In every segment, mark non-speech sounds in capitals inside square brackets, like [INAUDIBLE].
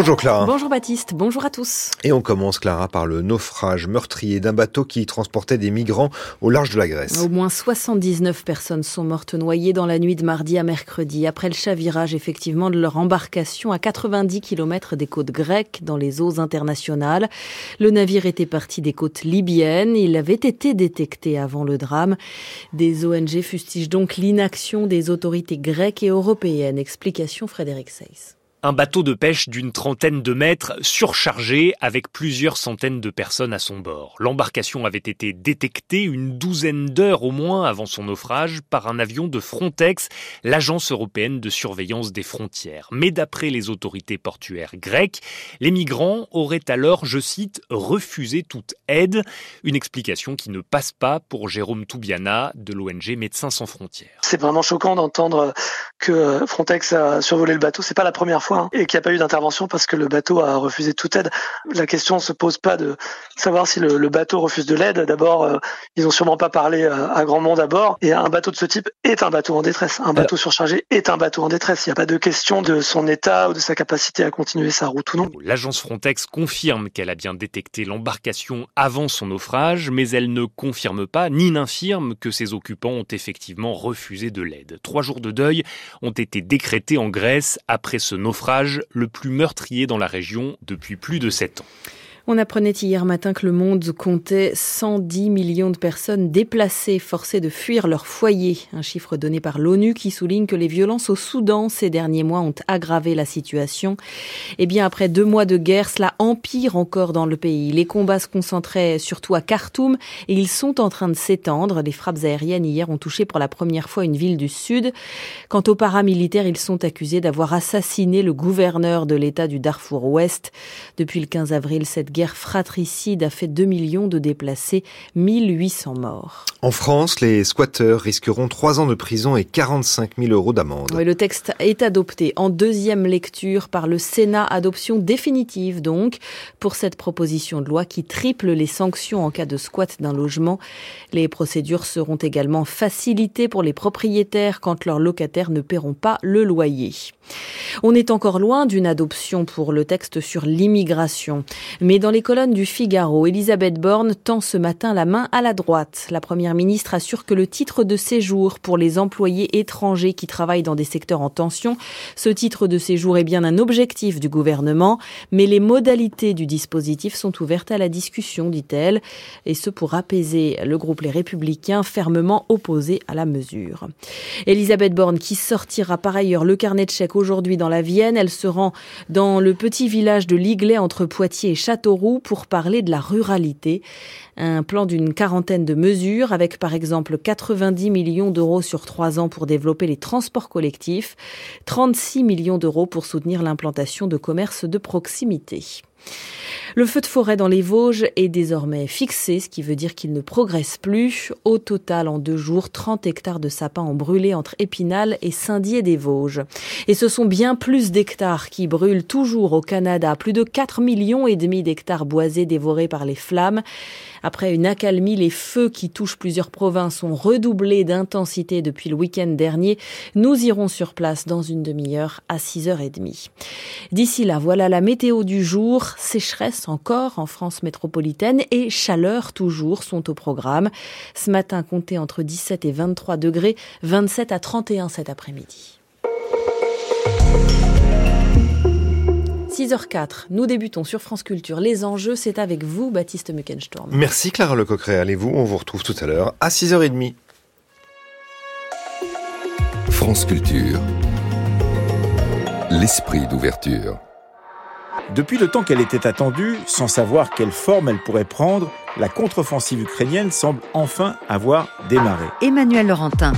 Bonjour Clara. Bonjour Baptiste, bonjour à tous. Et on commence Clara par le naufrage meurtrier d'un bateau qui transportait des migrants au large de la Grèce. Au moins 79 personnes sont mortes noyées dans la nuit de mardi à mercredi après le chavirage effectivement de leur embarcation à 90 km des côtes grecques dans les eaux internationales. Le navire était parti des côtes libyennes, il avait été détecté avant le drame. Des ONG fustigent donc l'inaction des autorités grecques et européennes. Explication Frédéric Seyss. Un bateau de pêche d'une trentaine de mètres surchargé avec plusieurs centaines de personnes à son bord. L'embarcation avait été détectée une douzaine d'heures au moins avant son naufrage par un avion de Frontex, l'agence européenne de surveillance des frontières. Mais d'après les autorités portuaires grecques, les migrants auraient alors, je cite, refusé toute aide. Une explication qui ne passe pas pour Jérôme Toubiana de l'ONG Médecins sans frontières. C'est vraiment choquant d'entendre que Frontex a survolé le bateau. C'est pas la première fois Hein, et qu'il n'y a pas eu d'intervention parce que le bateau a refusé toute aide. La question ne se pose pas de savoir si le, bateau refuse de l'aide. D'abord, euh, ils ont sûrement pas parlé euh, à, grand monde à bord. Et un bateau de ce type est un bateau en détresse. Un bateau surchargé est un bateau en détresse. Il n'y a pas de question de son état ou de sa capacité à continuer sa route ou non. L'agence Frontex confirme qu'elle a bien détecté l'embarcation avant son naufrage, mais elle ne confirme pas ni n'infirme que ses occupants ont effectivement refusé de l'aide. Trois jours de deuil ont été décrétés en Grèce après ce naufrage le plus meurtrier dans la région depuis plus de sept ans. On apprenait hier matin que le monde comptait 110 millions de personnes déplacées, forcées de fuir leur foyer. Un chiffre donné par l'ONU qui souligne que les violences au Soudan ces derniers mois ont aggravé la situation. Et eh bien, après deux mois de guerre, cela empire encore dans le pays. Les combats se concentraient surtout à Khartoum et ils sont en train de s'étendre. Les frappes aériennes hier ont touché pour la première fois une ville du Sud. Quant aux paramilitaires, ils sont accusés d'avoir assassiné le gouverneur de l'État du Darfour Ouest. Depuis le 15 avril, cette guerre guerre fratricide a fait 2 millions de déplacés, 1800 morts. En France, les squatteurs risqueront 3 ans de prison et 45 000 euros d'amende. le texte est adopté en deuxième lecture par le Sénat, adoption définitive donc pour cette proposition de loi qui triple les sanctions en cas de squat d'un logement. Les procédures seront également facilitées pour les propriétaires quand leurs locataires ne paieront pas le loyer. On est encore loin d'une adoption pour le texte sur l'immigration. Mais dans les colonnes du Figaro, Elisabeth Borne tend ce matin la main à la droite. La première ministre assure que le titre de séjour pour les employés étrangers qui travaillent dans des secteurs en tension, ce titre de séjour est bien un objectif du gouvernement, mais les modalités du dispositif sont ouvertes à la discussion, dit-elle, et ce pour apaiser le groupe Les Républicains fermement opposé à la mesure. Elisabeth Borne qui sortira par ailleurs le carnet de chèques aujourd'hui dans la Vienne. Elle se rend dans le petit village de Liglet entre Poitiers et Pour parler de la ruralité. Un plan d'une quarantaine de mesures avec par exemple 90 millions d'euros sur trois ans pour développer les transports collectifs, 36 millions d'euros pour soutenir l'implantation de commerces de proximité. Le feu de forêt dans les Vosges est désormais fixé, ce qui veut dire qu'il ne progresse plus. Au total, en deux jours, 30 hectares de sapins ont brûlé entre Épinal et Saint-Dié des Vosges. Et ce sont bien plus d'hectares qui brûlent toujours au Canada. Plus de 4 millions et demi d'hectares boisés dévorés par les flammes. Après une accalmie, les feux qui touchent plusieurs provinces ont redoublé d'intensité depuis le week-end dernier. Nous irons sur place dans une demi-heure à 6h30. D'ici là, voilà la météo du jour. Sécheresse encore en France métropolitaine et chaleur toujours sont au programme. Ce matin, comptez entre 17 et 23 degrés, 27 à 31 cet après-midi. 6h04, nous débutons sur France Culture. Les enjeux, c'est avec vous, Baptiste Muckenstorm. Merci Clara Lecoqret. Allez-vous, on vous retrouve tout à l'heure à 6h30. France Culture. L'esprit d'ouverture. Depuis le temps qu'elle était attendue, sans savoir quelle forme elle pourrait prendre, la contre-offensive ukrainienne semble enfin avoir démarré. Emmanuel Laurentin.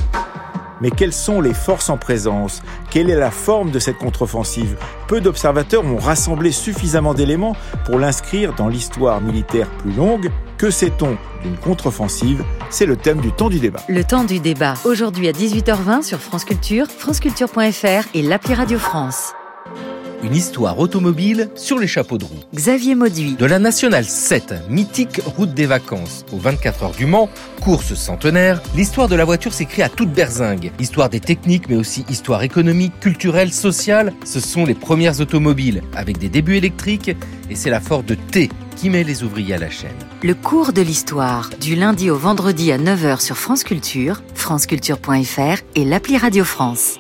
Mais quelles sont les forces en présence? Quelle est la forme de cette contre-offensive? Peu d'observateurs ont rassemblé suffisamment d'éléments pour l'inscrire dans l'histoire militaire plus longue. Que sait-on d'une contre-offensive? C'est le thème du temps du débat. Le temps du débat, aujourd'hui à 18h20 sur France Culture, franceculture.fr et l'appli Radio France. Une histoire automobile sur les chapeaux de roue. Xavier Mauduit. De la Nationale 7, mythique route des vacances, aux 24 heures du Mans, course centenaire, l'histoire de la voiture s'écrit à toute berzingue. Histoire des techniques, mais aussi histoire économique, culturelle, sociale. Ce sont les premières automobiles, avec des débuts électriques, et c'est la Ford T qui met les ouvriers à la chaîne. Le cours de l'histoire, du lundi au vendredi à 9h sur France Culture, franceculture.fr et l'appli Radio France.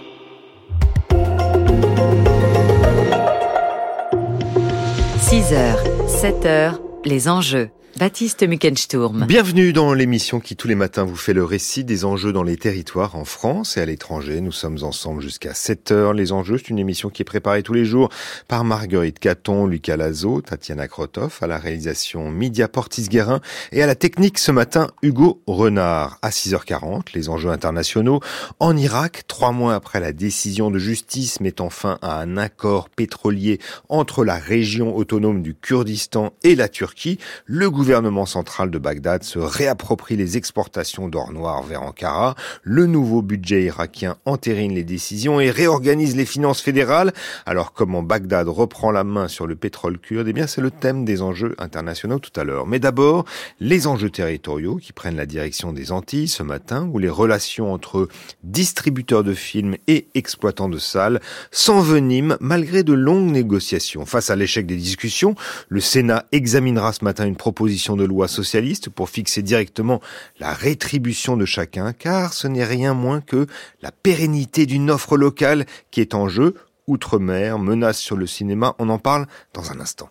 6h, 7h, les enjeux. Baptiste Muckensturm. Bienvenue dans l'émission qui tous les matins vous fait le récit des enjeux dans les territoires en France et à l'étranger. Nous sommes ensemble jusqu'à 7 heures. Les enjeux, c'est une émission qui est préparée tous les jours par Marguerite Caton, Lucas Lazo, Tatiana Krotov, à la réalisation Media Portis-Guérin et à la technique ce matin Hugo Renard. À 6h40, les enjeux internationaux. En Irak, trois mois après la décision de justice mettant fin à un accord pétrolier entre la région autonome du Kurdistan et la Turquie, le gouvernement central de Bagdad se réapproprie les exportations d'or noir vers Ankara. Le nouveau budget irakien entérine les décisions et réorganise les finances fédérales. Alors comment Bagdad reprend la main sur le pétrole kurde? Eh bien c'est le thème des enjeux internationaux tout à l'heure. Mais d'abord, les enjeux territoriaux qui prennent la direction des Antilles ce matin où les relations entre distributeurs de films et exploitants de salles s'enveniment malgré de longues négociations. Face à l'échec des discussions, le Sénat examinera ce matin une proposition de loi socialiste pour fixer directement la rétribution de chacun, car ce n'est rien moins que la pérennité d'une offre locale qui est en jeu. Outre-mer, menace sur le cinéma, on en parle dans un instant.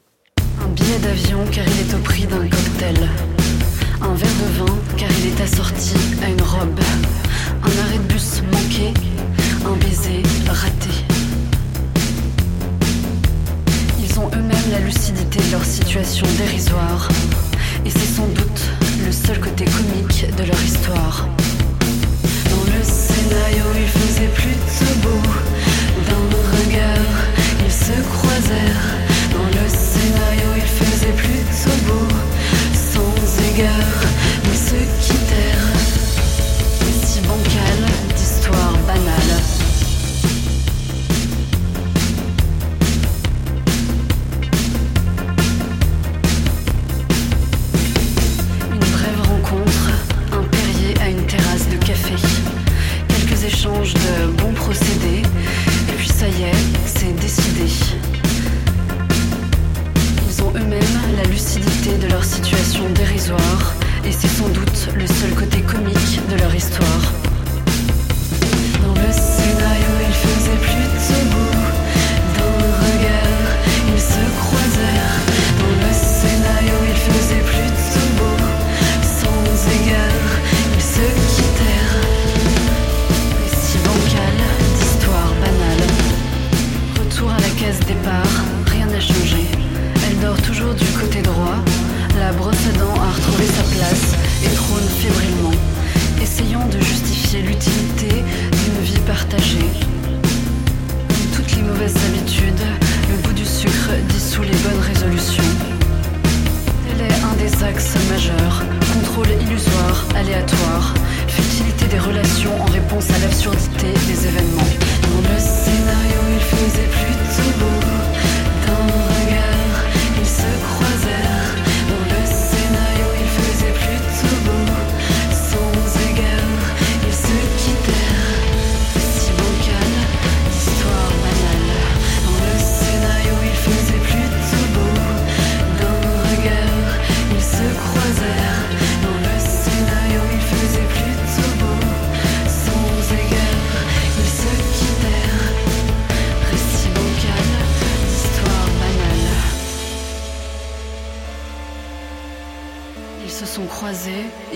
Un billet d'avion car il est au prix d'un cocktail. Un verre de vin car il est assorti à une robe. Un arrêt de bus manqué, un baiser raté. Eux-mêmes la lucidité de leur situation dérisoire. Et c'est sans doute le seul côté comique de leur histoire. Dans le scénario, il faisait plutôt beau. D'un regard, ils se croisèrent.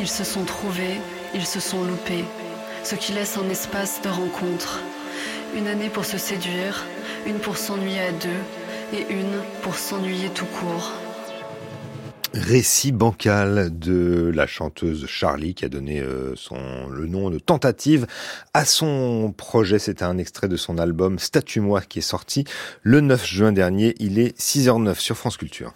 Ils se sont trouvés, ils se sont loupés. Ce qui laisse un espace de rencontre. Une année pour se séduire, une pour s'ennuyer à deux, et une pour s'ennuyer tout court. Récit bancal de la chanteuse Charlie qui a donné euh, son, le nom de tentative à son projet. C'était un extrait de son album Statue-moi qui est sorti le 9 juin dernier. Il est 6h09 sur France Culture.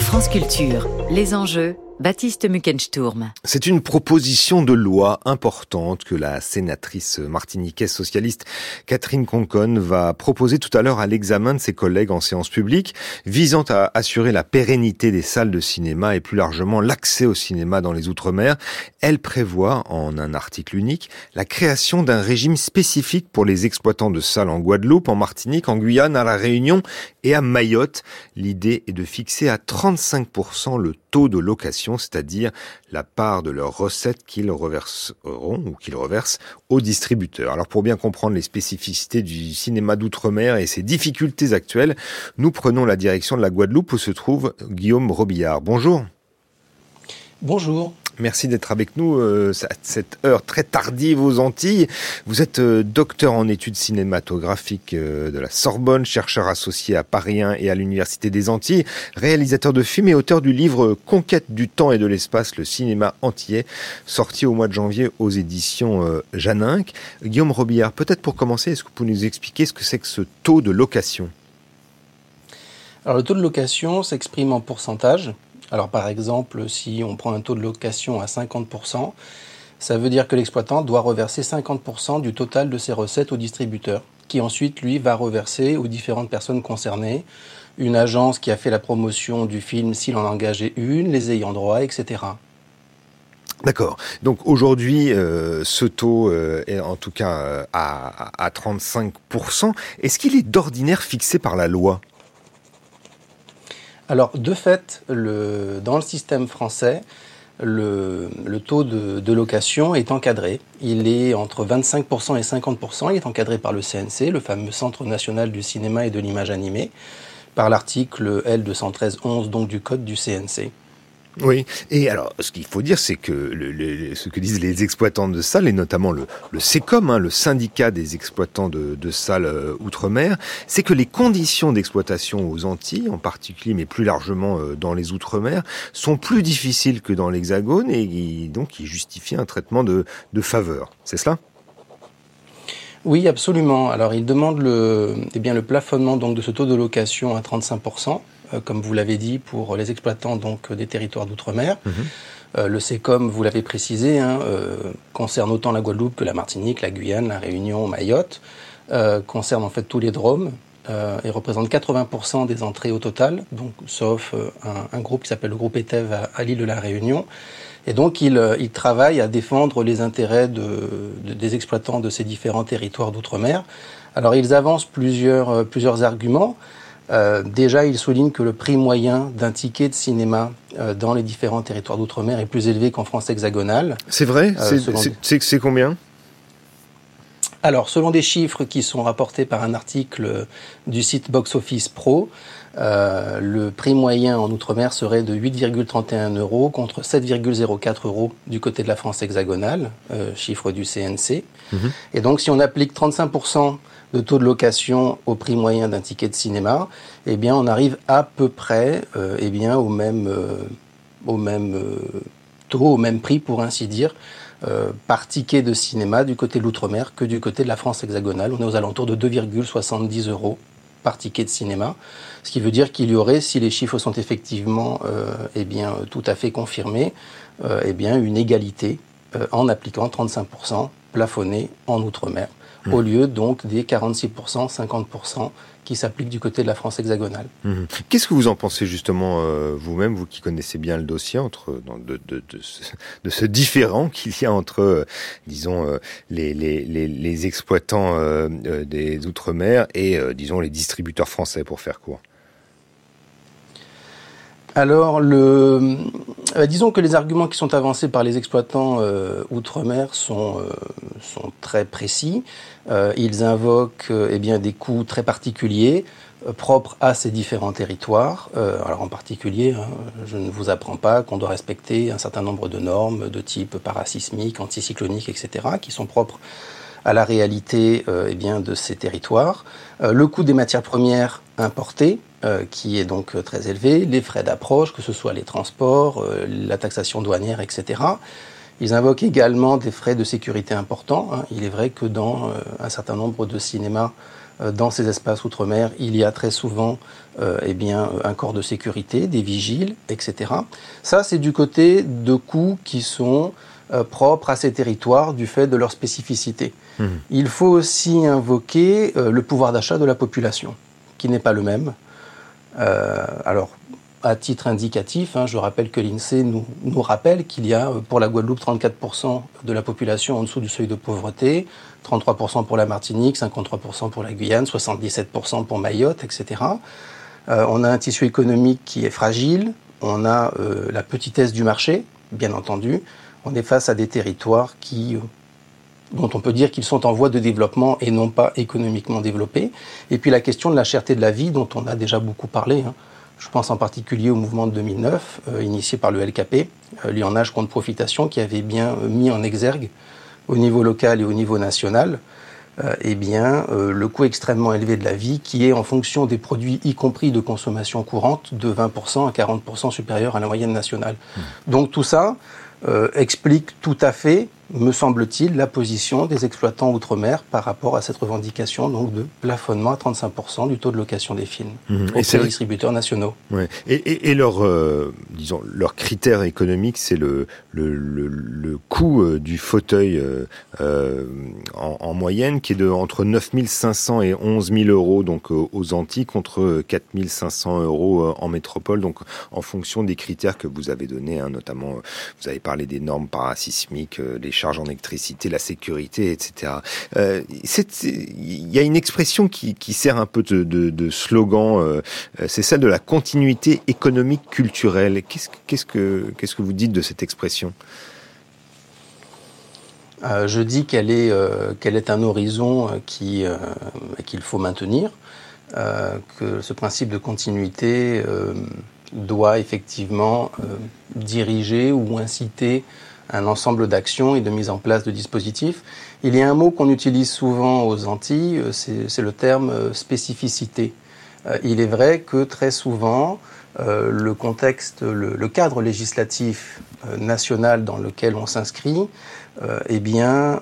France Culture. Les enjeux Baptiste Muckensturm. C'est une proposition de loi importante que la sénatrice martiniquaise socialiste Catherine Conconne va proposer tout à l'heure à l'examen de ses collègues en séance publique, visant à assurer la pérennité des salles de cinéma et plus largement l'accès au cinéma dans les Outre-mer. Elle prévoit, en un article unique, la création d'un régime spécifique pour les exploitants de salles en Guadeloupe, en Martinique, en Guyane, à La Réunion et à Mayotte. L'idée est de fixer à 35% le de location, c'est-à-dire la part de leurs recettes qu'ils reverseront ou qu'ils reversent aux distributeurs. Alors pour bien comprendre les spécificités du cinéma d'outre-mer et ses difficultés actuelles, nous prenons la direction de la Guadeloupe où se trouve Guillaume Robillard. Bonjour. Bonjour. Merci d'être avec nous euh, à cette heure très tardive aux Antilles. Vous êtes euh, docteur en études cinématographiques euh, de la Sorbonne, chercheur associé à Paris 1 et à l'Université des Antilles, réalisateur de films et auteur du livre Conquête du temps et de l'espace, le cinéma entier, sorti au mois de janvier aux éditions Janinck. Guillaume Robillard, peut-être pour commencer, est-ce que vous pouvez nous expliquer ce que c'est que ce taux de location? Alors le taux de location s'exprime en pourcentage alors par exemple, si on prend un taux de location à 50%, ça veut dire que l'exploitant doit reverser 50% du total de ses recettes au distributeur, qui ensuite, lui, va reverser aux différentes personnes concernées, une agence qui a fait la promotion du film s'il en a engagé une, les ayants droit, etc. D'accord. Donc aujourd'hui, euh, ce taux euh, est en tout cas euh, à, à 35%. Est-ce qu'il est d'ordinaire fixé par la loi? Alors, de fait, dans le système français, le, taux de, location est encadré. Il est entre 25% et 50%. Il est encadré par le CNC, le fameux Centre national du cinéma et de l'image animée, par l'article L213-11 donc du code du CNC. Oui, et alors ce qu'il faut dire, c'est que le, ce que disent les exploitants de salles, et notamment le, le SECOM, hein, le syndicat des exploitants de, salles euh, outre-mer, c'est que les conditions d'exploitation aux Antilles, en particulier, mais plus largement euh, dans les outre-mer, sont plus difficiles que dans l'Hexagone, et donc ils justifient un traitement de, de faveur. C'est cela? Oui, absolument. Alors, il demande le, eh bien, le plafonnement donc, de ce taux de location à 35%. Euh, comme vous l'avez dit, pour les exploitants donc des territoires d'outre-mer. Mhm. Euh, le SECOM, vous l'avez précisé, hein, euh, concerne autant la Guadeloupe que la Martinique, la Guyane, la Réunion, Mayotte, concerne en fait tous les dromes et représente 80% des entrées au total, donc sauf un, groupe qui s'appelle le groupe ETEV à, l'île de la Réunion. Et donc il, il, travaille à défendre les intérêts de, des exploitants de ces différents territoires d'outre-mer. Alors ils avancent plusieurs, plusieurs arguments. Euh, déjà, il souligne que le prix moyen d'un ticket de cinéma euh, dans les différents territoires d'outre-mer est plus élevé qu'en France hexagonale. C'est vrai euh, C'est combien? Alors, selon des chiffres qui sont rapportés par un article du site Box Office Pro, le prix moyen en Outre-mer serait de 8,31 euros contre 7,04 euros du côté de la France hexagonale, chiffre du CNC. Mhm. Et donc, si on applique 35% de taux de location au prix moyen d'un ticket de cinéma, eh bien, on arrive à peu près euh, eh bien, au même, euh, au même euh, taux, au même prix, pour ainsi dire, par ticket de cinéma du côté de l'outre-mer que du côté de la France hexagonale. On est aux alentours de 2,70 euros par ticket de cinéma, ce qui veut dire qu'il y aurait, si les chiffres sont effectivement eh bien, tout à fait confirmés, eh bien, une égalité en appliquant 35% plafonné en outre-mer au lieu donc des 46%, 50% qui s'appliquent du côté de la France hexagonale. Mhm. Qu'est-ce que vous en pensez justement euh, vous-même, vous qui connaissez bien le dossier, entre de, de, de, ce, [LAUGHS] de ce, différent qu'il y a entre, euh, disons, euh, les, les, les, les, exploitants des Outre-mer et, disons, les distributeurs français, pour faire court? Alors, le, euh, disons que les arguments qui sont avancés par les exploitants euh, outre-mer sont, euh, sont très précis. ils invoquent eh bien, des coûts très particuliers propres à ces différents territoires. alors en particulier, hein, je ne vous apprends pas qu'on doit respecter un certain nombre de normes de type parasismique, anticyclonique, etc., qui sont propres à la réalité eh bien, de ces territoires. le coût des matières premières importées, euh, qui est donc euh, très élevé, les frais d'approche, que ce soit les transports, euh, la taxation douanière, etc. Ils invoquent également des frais de sécurité importants. Hein. Il est vrai que dans un certain nombre de cinémas dans ces espaces outre-mer, il y a très souvent eh bien, un corps de sécurité, des vigiles, etc. Ça, c'est du côté de coûts qui sont propres à ces territoires du fait de leur spécificité. Mmh. Il faut aussi invoquer le pouvoir d'achat de la population, qui n'est pas le même. Alors, à titre indicatif, hein, je rappelle que l'INSEE nous, rappelle qu'il y a euh, pour la Guadeloupe 34% de la population en dessous du seuil de pauvreté, 33% pour la Martinique, 53% pour la Guyane, 77% pour Mayotte, etc. Euh, on a un tissu économique qui est fragile, on a euh, la petitesse du marché, bien entendu, on est face à des territoires qui dont on peut dire qu'ils sont en voie de développement et non pas économiquement développés. Et puis la question de la cherté de la vie, dont on a déjà beaucoup parlé. Hein. Je pense en particulier au mouvement de 2009, euh, initié par le LKP, euh, âge contre profitation, qui avait bien euh, mis en exergue au niveau local et au niveau national euh, eh bien, le coût extrêmement élevé de la vie, qui est en fonction des produits, y compris de consommation courante, de 20% à 40% supérieur à la moyenne nationale. Mmh. Donc tout ça explique tout à fait me semble-t-il, la position des exploitants outre-mer par rapport à cette revendication donc de plafonnement à 35% du taux de location des films mmh. auprès distributeurs nationaux. Ouais. Et, et, et, leur, euh, disons, leur critère économique, c'est le, le, le, le, coût euh, du fauteuil euh, euh, en, en, moyenne, qui est de entre 9 500 et 11 000 euros donc aux Antilles, contre 4 500 euros en métropole, donc en fonction des critères que vous avez donnés, hein, notamment, vous avez parlé des normes parasismiques, les charges en électricité, la sécurité, etc. Il y a une expression qui, qui sert un peu de, de, de slogan, c'est celle de la continuité économique culturelle. Qu'est-ce qu'est-ce que qu'est-ce que vous dites de cette expression? Euh, je dis qu'elle est, euh, qu'elle est un horizon euh, qui, qu'il faut maintenir, que ce principe de continuité doit effectivement diriger ou inciter un ensemble d'actions et de mise en place de dispositifs. Il y a un mot qu'on utilise souvent aux Antilles, c'est le terme spécificité. Il est vrai que très souvent, le contexte, le, cadre législatif national dans lequel on s'inscrit, eh bien,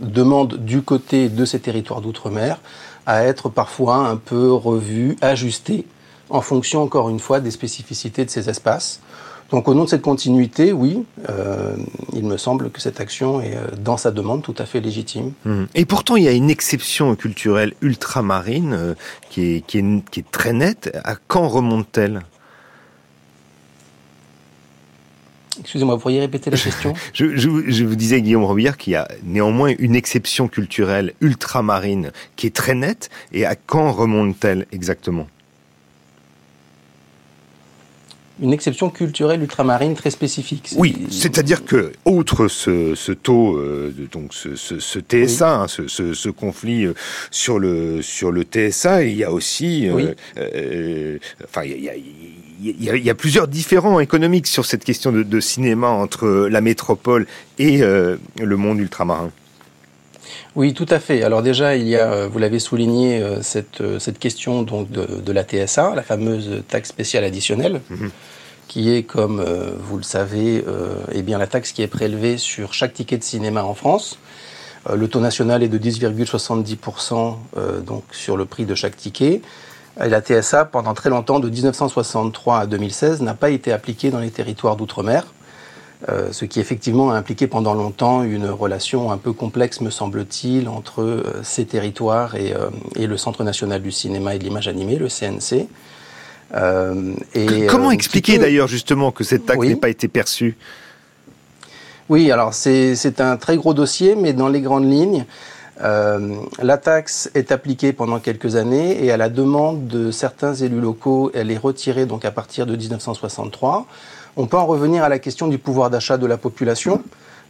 demande du côté de ces territoires d'outre-mer à être parfois un peu revu, ajusté, en fonction, encore une fois, des spécificités de ces espaces. Donc au nom de cette continuité, oui, euh, il me semble que cette action est, euh, dans sa demande, tout à fait légitime. Mmh. Et pourtant, il y a une exception culturelle ultramarine euh, qui est très nette. À quand remonte-t-elle? Excusez-moi, vous pourriez répéter la [LAUGHS] question? Je, je, je, vous disais, Guillaume Robillard, qu'il y a néanmoins une exception culturelle ultramarine qui est très nette. Et à quand remonte-t-elle exactement? Une exception culturelle ultramarine très spécifique. Oui, c'est-à-dire que, outre ce, ce taux, euh, donc ce, ce, ce TSA, oui. hein, ce, conflit euh, sur le sur le TSA, il y a aussi, euh, oui. euh, enfin, il y a, il y, a, il y a, plusieurs différents économiques sur cette question de, de cinéma entre la métropole et le monde ultramarin. Oui, tout à fait. Alors déjà, il y a, vous l'avez souligné, cette, cette question donc de, de, la TSA, la fameuse taxe spéciale additionnelle. -hmm qui est, comme euh, vous le savez, euh, eh bien la taxe qui est prélevée sur chaque ticket de cinéma en France. Euh, le taux national est de 10,70% euh, donc sur le prix de chaque ticket. Et la TSA, pendant très longtemps, de 1963 à 2016, n'a pas été appliquée dans les territoires d'outre-mer. Euh, ce qui effectivement a impliqué pendant longtemps une relation un peu complexe, me semble-t-il, entre euh, ces territoires et, euh, et, le Centre national du cinéma et de l'image animée, le CNC. Euh, et, Comment expliquer d'ailleurs justement que cette taxe oui. n'ait pas été perçue Oui, alors c'est un très gros dossier, mais dans les grandes lignes, euh, la taxe est appliquée pendant quelques années et à la demande de certains élus locaux, elle est retirée donc à partir de 1963. On peut en revenir à la question du pouvoir d'achat de la population.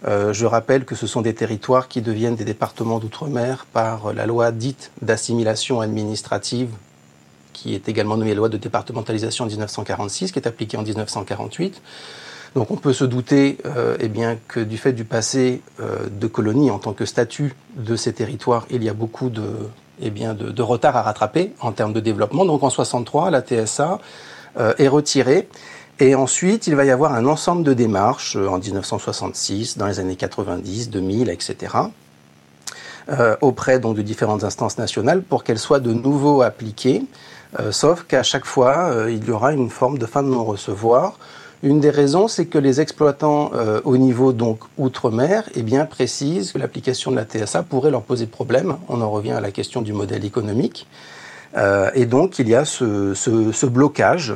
Euh, je rappelle que ce sont des territoires qui deviennent des départements d'outre-mer par la loi dite d'assimilation administrative qui est également nommée loi de départementalisation en 1946, qui est appliquée en 1948. Donc on peut se douter euh, eh bien, que du fait du passé euh, de colonie en tant que statut de ces territoires, il y a beaucoup de, eh bien, de, retard à rattraper en termes de développement. Donc en 63, la TSA euh, est retirée. Et ensuite, il va y avoir un ensemble de démarches euh, en 1966, dans les années 90, 2000, etc., auprès donc de différentes instances nationales pour qu'elles soient de nouveau appliquées, sauf qu'à chaque fois, il y aura une forme de fin de non-recevoir une des raisons, c'est que les exploitants euh, au niveau donc outre-mer eh bien, précisent que l'application de la TSA pourrait leur poser problème. On en revient à la question du modèle économique. Euh, et donc, il y a ce, ce, blocage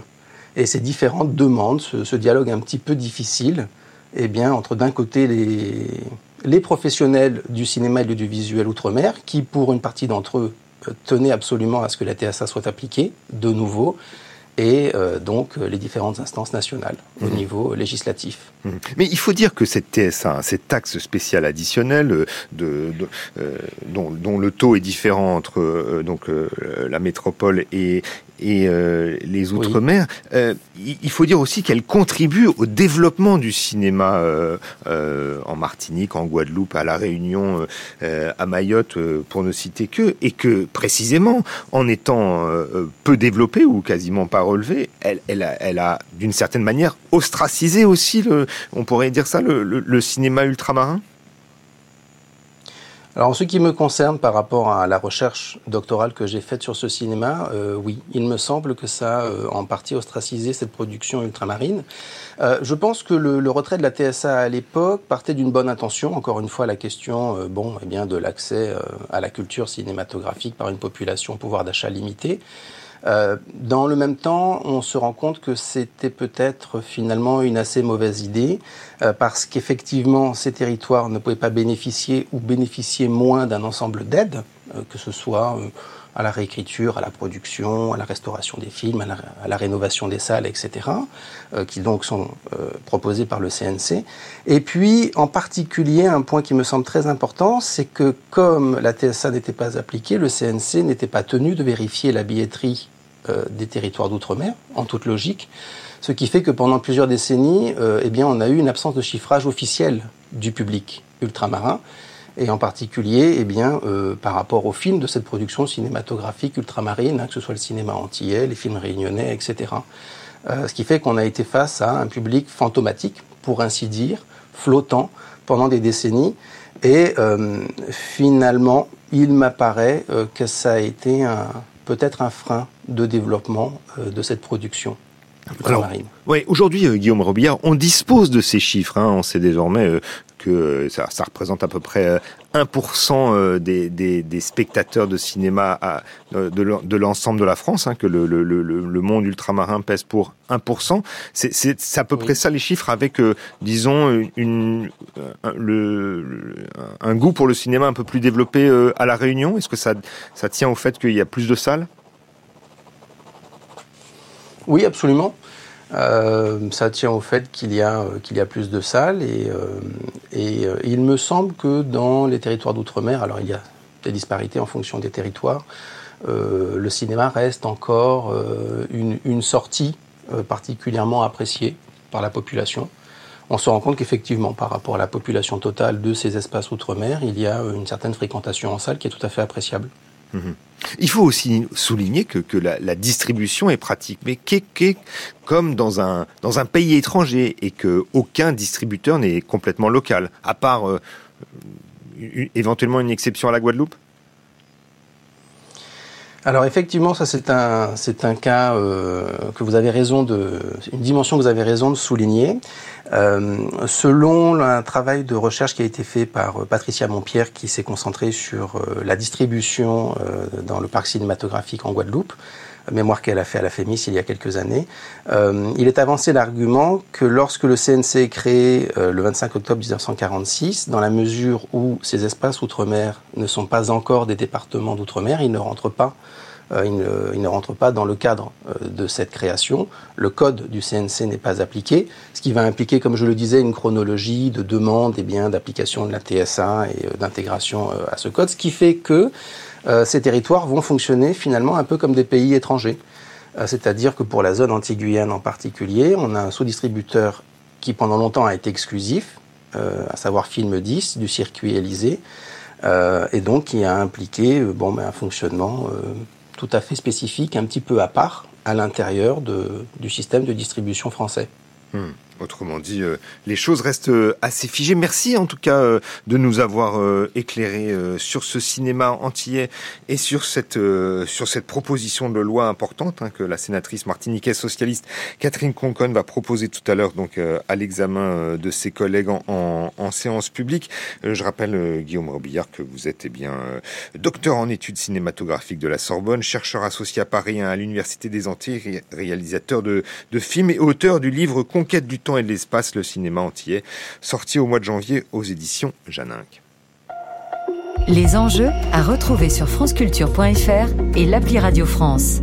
et ces différentes demandes, ce, ce, dialogue un petit peu difficile eh bien, entre d'un côté les, les professionnels du cinéma et de l'audiovisuel outre-mer, qui pour une partie d'entre eux euh, tenaient absolument à ce que la TSA soit appliquée de nouveau, et euh, donc euh, les différentes instances nationales au mhm. niveau législatif. Mhm. Mais il faut dire que cette TSA, cette taxe spéciale additionnelle, de, dont, dont, le taux est différent entre donc la métropole et, et euh, les Outre-mer, euh, il faut dire aussi qu'elle contribue au développement du cinéma euh, en Martinique, en Guadeloupe, à La Réunion, à Mayotte, pour ne citer que, et que précisément, en étant peu développée ou quasiment pas relevée, elle, elle a, elle a d'une certaine manière ostracisé aussi, le, on pourrait dire ça, le, le cinéma ultramarin? Alors, en ce qui me concerne par rapport à la recherche doctorale que j'ai faite sur ce cinéma, euh, oui, il me semble que ça a euh, en partie ostracisé cette production ultramarine. Euh, je pense que le, retrait de la TSA à l'époque partait d'une bonne intention. Encore une fois, la question, euh, bon, eh bien, de l'accès à la culture cinématographique par une population au pouvoir d'achat limité. Euh, dans le même temps, on se rend compte que c'était peut-être finalement une assez mauvaise idée, euh, parce qu'effectivement, ces territoires ne pouvaient pas bénéficier ou bénéficier moins d'un ensemble d'aides, que ce soit à la réécriture, à la production, à la restauration des films, à la, rénovation des salles, etc., qui donc sont proposés par le CNC. Et puis, en particulier, un point qui me semble très important, c'est que comme la TSA n'était pas appliquée, le CNC n'était pas tenu de vérifier la billetterie euh, des territoires d'outre-mer, en toute logique. Ce qui fait que pendant plusieurs décennies, euh, eh bien, on a eu une absence de chiffrage officiel du public ultramarin, et en particulier eh bien, euh, par rapport aux films de cette production cinématographique ultramarine, hein, que ce soit le cinéma antillais, les films réunionnais, etc. ce qui fait qu'on a été face à un public fantomatique, pour ainsi dire, flottant pendant des décennies. Et finalement, il m'apparaît que ça a été un, peut-être un frein de développement euh, de cette production. marine. oui, aujourd'hui, euh, Guillaume Robillard, on dispose de ces chiffres. Hein. On sait désormais euh, que ça, représente à peu près 1% des, des, spectateurs de cinéma à, de, l'ensemble de la France, hein, que le, le, le, monde ultramarin pèse pour 1%. C'est à peu près ça les chiffres, avec, disons, une, un, le, un goût pour le cinéma un peu plus développé à La Réunion. Est-ce que ça, ça tient au fait qu'il y a plus de salles? Oui, absolument. Euh, ça tient au fait qu'il y, a, euh, qu'il y a plus de salles et, euh, il me semble que dans les territoires d'outre-mer, alors il y a des disparités en fonction des territoires, le cinéma reste encore une, une, sortie particulièrement appréciée par la population. On se rend compte qu'effectivement, par rapport à la population totale de ces espaces outre-mer, il y a une certaine fréquentation en salle qui est tout à fait appréciable. Mhm. Il faut aussi souligner que, la, distribution est pratique, mais qu'est comme dans un, pays étranger et que aucun distributeur n'est complètement local, à part euh, éventuellement une exception à la Guadeloupe? Alors effectivement, ça c'est un c'est un cas euh, que vous avez raison de une dimension que vous avez raison de souligner. Euh, selon un travail de recherche qui a été fait par euh, Patricia Montpierre, qui s'est concentré sur la distribution dans le parc cinématographique en Guadeloupe, mémoire qu'elle a fait à la FEMIS il y a quelques années, il est avancé l'argument que lorsque le CNC est créé le 25 octobre 1946, dans la mesure où ces espaces outre-mer ne sont pas encore des départements d'outre-mer, ils ne rentrent pas euh, il, ne, rentre pas dans le cadre euh, de cette création. Le code du CNC n'est pas appliqué, ce qui va impliquer, comme je le disais, une chronologie de demande et bien d'application de la TSA et euh, d'intégration à ce code, ce qui fait que ces territoires vont fonctionner finalement un peu comme des pays étrangers. C'est-à-dire que pour la zone anti-Guyane en particulier, on a un sous-distributeur qui pendant longtemps a été exclusif, à savoir Film 10 du circuit Élysée, et donc qui a impliqué ben, un fonctionnement tout à fait spécifique, un petit peu à part, à l'intérieur du système de distribution français. Hmm. Autrement dit, euh, les choses restent euh, assez figées. Merci en tout cas euh, de nous avoir éclairé sur ce cinéma antillais et sur cette sur cette proposition de loi importante hein, que la sénatrice martiniquaise socialiste Catherine Concon va proposer tout à l'heure donc à l'examen de ses collègues en, en, séance publique. je rappelle Guillaume Robillard que vous êtes eh bien docteur en études cinématographiques de la Sorbonne, chercheur associé à Paris hein, à l'université des Antilles, réalisateur de, de films et auteur du livre Conquête du temps et de l'espace, le cinéma entier, sorti au mois de janvier aux éditions Janinck. Les enjeux à retrouver sur franceculture.fr et l'appli Radio France.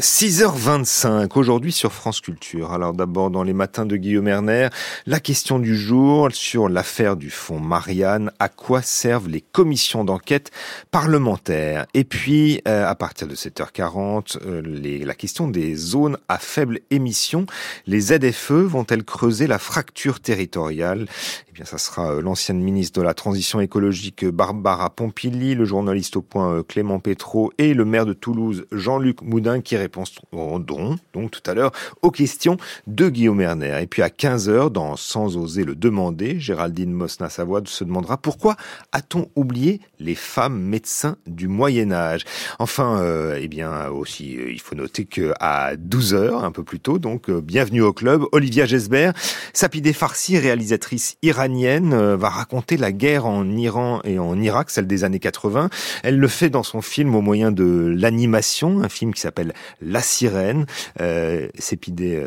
6h25 aujourd'hui sur France Culture. Alors d'abord dans les matins de Guillaume Erner, la question du jour sur l'affaire du fonds Marianne, à quoi servent les commissions d'enquête parlementaires? Et puis euh, à partir de 7h40, euh, la question des zones à faible émission, les ZFE vont-elles creuser la fracture territoriale? Eh bien ça sera euh, l'ancienne ministre de la Transition écologique Barbara Pompili, le journaliste au point Clément Pétro et le maire de Toulouse Jean-Luc Moudin qui répondront donc tout à l'heure aux questions de Guillaume Erner. Et puis à 15h, dans Sans oser le demander, Géraldine Mosna-Savoie se demandera pourquoi a-t-on oublié les femmes médecins du Moyen Âge? Enfin, euh, eh bien aussi, euh, il faut noter que à 12h, un peu plus tôt, donc euh, bienvenue au club, Olivia Gesbert, Sapideh Farsi, réalisatrice iranienne, va raconter la guerre en Iran et en Irak, celle des années 80. Elle le fait dans son film au moyen de l'animation, un film qui s'appelle la Sirène. Euh,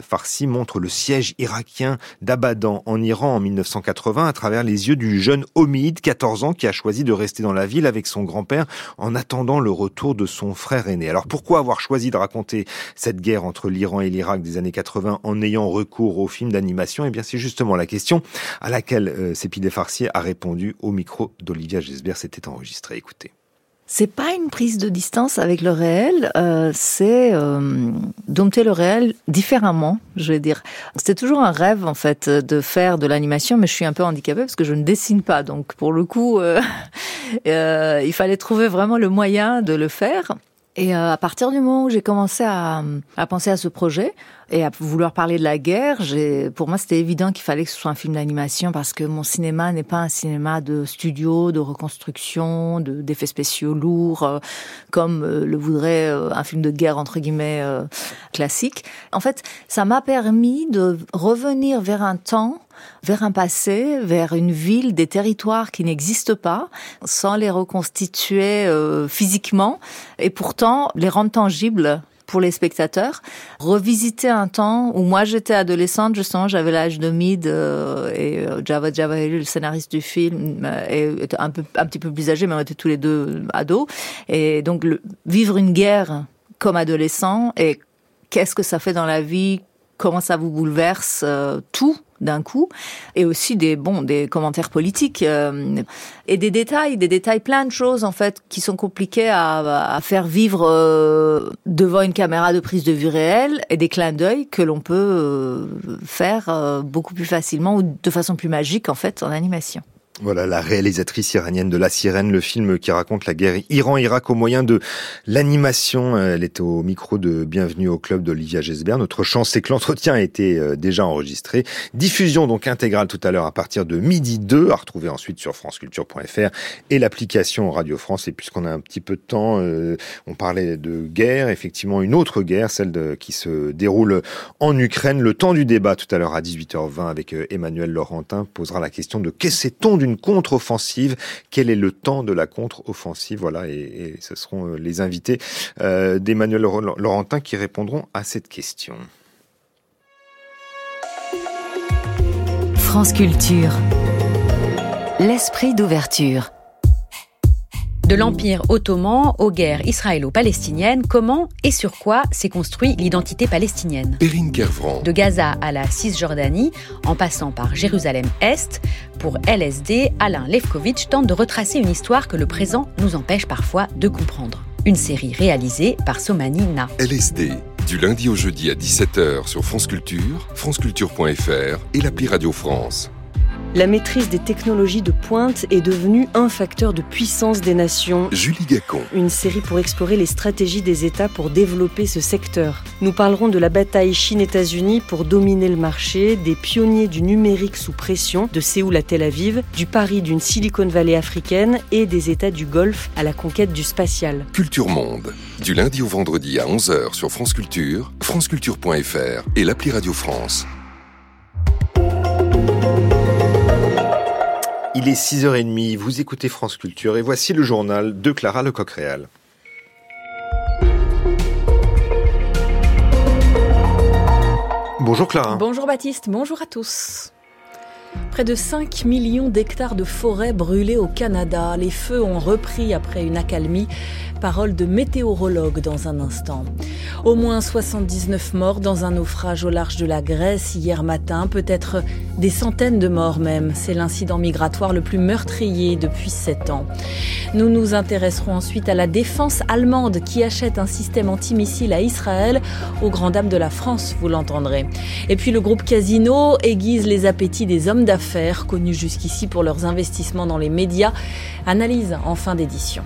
Farsi montre le siège irakien d'Abadan en Iran en 1980 à travers les yeux du jeune Omid, 14 ans, qui a choisi de rester dans la ville avec son grand-père en attendant le retour de son frère aîné. Alors pourquoi avoir choisi de raconter cette guerre entre l'Iran et l'Irak des années 80 en ayant recours au film d'animation? Eh bien c'est justement la question à laquelle euh, Farsi a répondu au micro d'Olivia Gesbert. C'était enregistré. Écoutez. C'est pas une prise de distance avec le réel, euh, c'est euh, dompter le réel différemment, je vais dire. C'était toujours un rêve en fait de faire de l'animation, mais je suis un peu handicapée parce que je ne dessine pas, donc pour le coup, euh, [LAUGHS] euh il fallait trouver vraiment le moyen de le faire. Et euh, à partir du moment où j'ai commencé à, à, penser à ce projet et à vouloir parler de la guerre, pour moi c'était évident qu'il fallait que ce soit un film d'animation parce que mon cinéma n'est pas un cinéma de studio, de reconstruction, d'effets spéciaux lourds, euh, comme euh, le voudrait un film de guerre entre guillemets classique. En fait, ça m'a permis de revenir vers un temps vers un passé, vers une ville, des territoires qui n'existent pas, sans les reconstituer euh, physiquement, et pourtant les rendre tangibles pour les spectateurs. Revisiter un temps où moi j'étais adolescente, justement, j'avais l'âge de Mid euh, et euh, Java Java, le scénariste du film, euh, était un peu un petit peu plus âgé, mais on était tous les deux ados. Et donc le, vivre une guerre comme adolescent et qu'est-ce que ça fait dans la vie, comment ça vous bouleverse, tout d'un coup, et aussi des bons des commentaires politiques euh, et des détails, des détails, plein de choses en fait qui sont compliquées à, à faire vivre euh, devant une caméra de prise de vue réelle et des clins d'œil que l'on peut euh, faire beaucoup plus facilement ou de façon plus magique en fait en animation. Voilà la réalisatrice iranienne de La Sirène, le film qui raconte la guerre Iran-Irak au moyen de l'animation. Elle est au micro de Bienvenue au club d'Olivia Gesbert. Notre chance, c'est que l'entretien a été euh, déjà enregistré. Diffusion donc intégrale tout à l'heure à partir de midi 2, à retrouver ensuite sur franceculture.fr et l'application Radio France. Et puisqu'on a un petit peu de temps, euh, on parlait de guerre, effectivement une autre guerre, celle qui se déroule en Ukraine. Le temps du débat tout à l'heure à 18h20 avec euh, Emmanuel Laurentin posera la question de qu'est-ce on contre-offensive. Quel est le temps de la contre-offensive? Voilà, et, ce seront euh, les invités euh, d'Emmanuel Laurentin qui répondront à cette question. France Culture. L'esprit d'ouverture. De l'Empire ottoman aux guerres israélo-palestiniennes, comment et sur quoi s'est construit l'identité palestinienne Perrine Kervran. De Gaza à la Cisjordanie, en passant par Jérusalem-Est, pour LSD, Alain Levkovitch tente de retracer une histoire que le présent nous empêche parfois de comprendre. Une série réalisée par Somani Na. LSD, du lundi au jeudi à 17h sur France Culture, franceculture.fr et l'appli Radio France. La maîtrise des technologies de pointe est devenue un facteur de puissance des nations. Julie Gacon. Une série pour explorer les stratégies des États pour développer ce secteur. Nous parlerons de la bataille Chine-États-Unis pour dominer le marché, des pionniers du numérique sous pression, de Séoul à Tel Aviv, du pari d'une Silicon Valley africaine et des États du Golfe à la conquête du spatial. Culture Monde. Du lundi au vendredi à 11h sur France Culture, franceculture.fr et l'appli Radio France. Il est 6h30, vous écoutez France Culture et voici le journal de Clara Lecoq-Réal. Bonjour Clara. Bonjour Baptiste, bonjour à tous. Près de 5 millions d'hectares de forêt brûlés au Canada. Les feux ont repris après une accalmie. Parole de météorologue dans un instant. Au moins 79 morts dans un naufrage au large de la Grèce hier matin, peut-être des centaines de morts même. C'est l'incident migratoire le plus meurtrier depuis 7 ans. Nous nous intéresserons ensuite à la défense allemande qui achète un système antimissile à Israël aux grand dames de la France, vous l'entendrez. Et puis le groupe Casino aiguise les appétits des hommes d'affaires connus jusqu'ici pour leurs investissements dans les médias. Analyse en fin d'édition.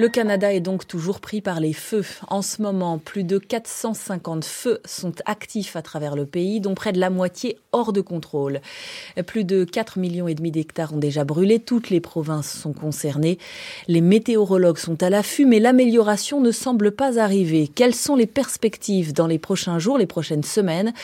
Le Canada est donc toujours pris par les feux. En ce moment, plus de 450 feux sont actifs à travers le pays, dont près de la moitié hors de contrôle. Plus de 4 millions d'hectares ont déjà brûlé, toutes les provinces sont concernées. Les météorologues sont à l'affût, mais l'amélioration ne semble pas arriver. Quelles sont les perspectives dans les prochains jours, les prochaines semaines?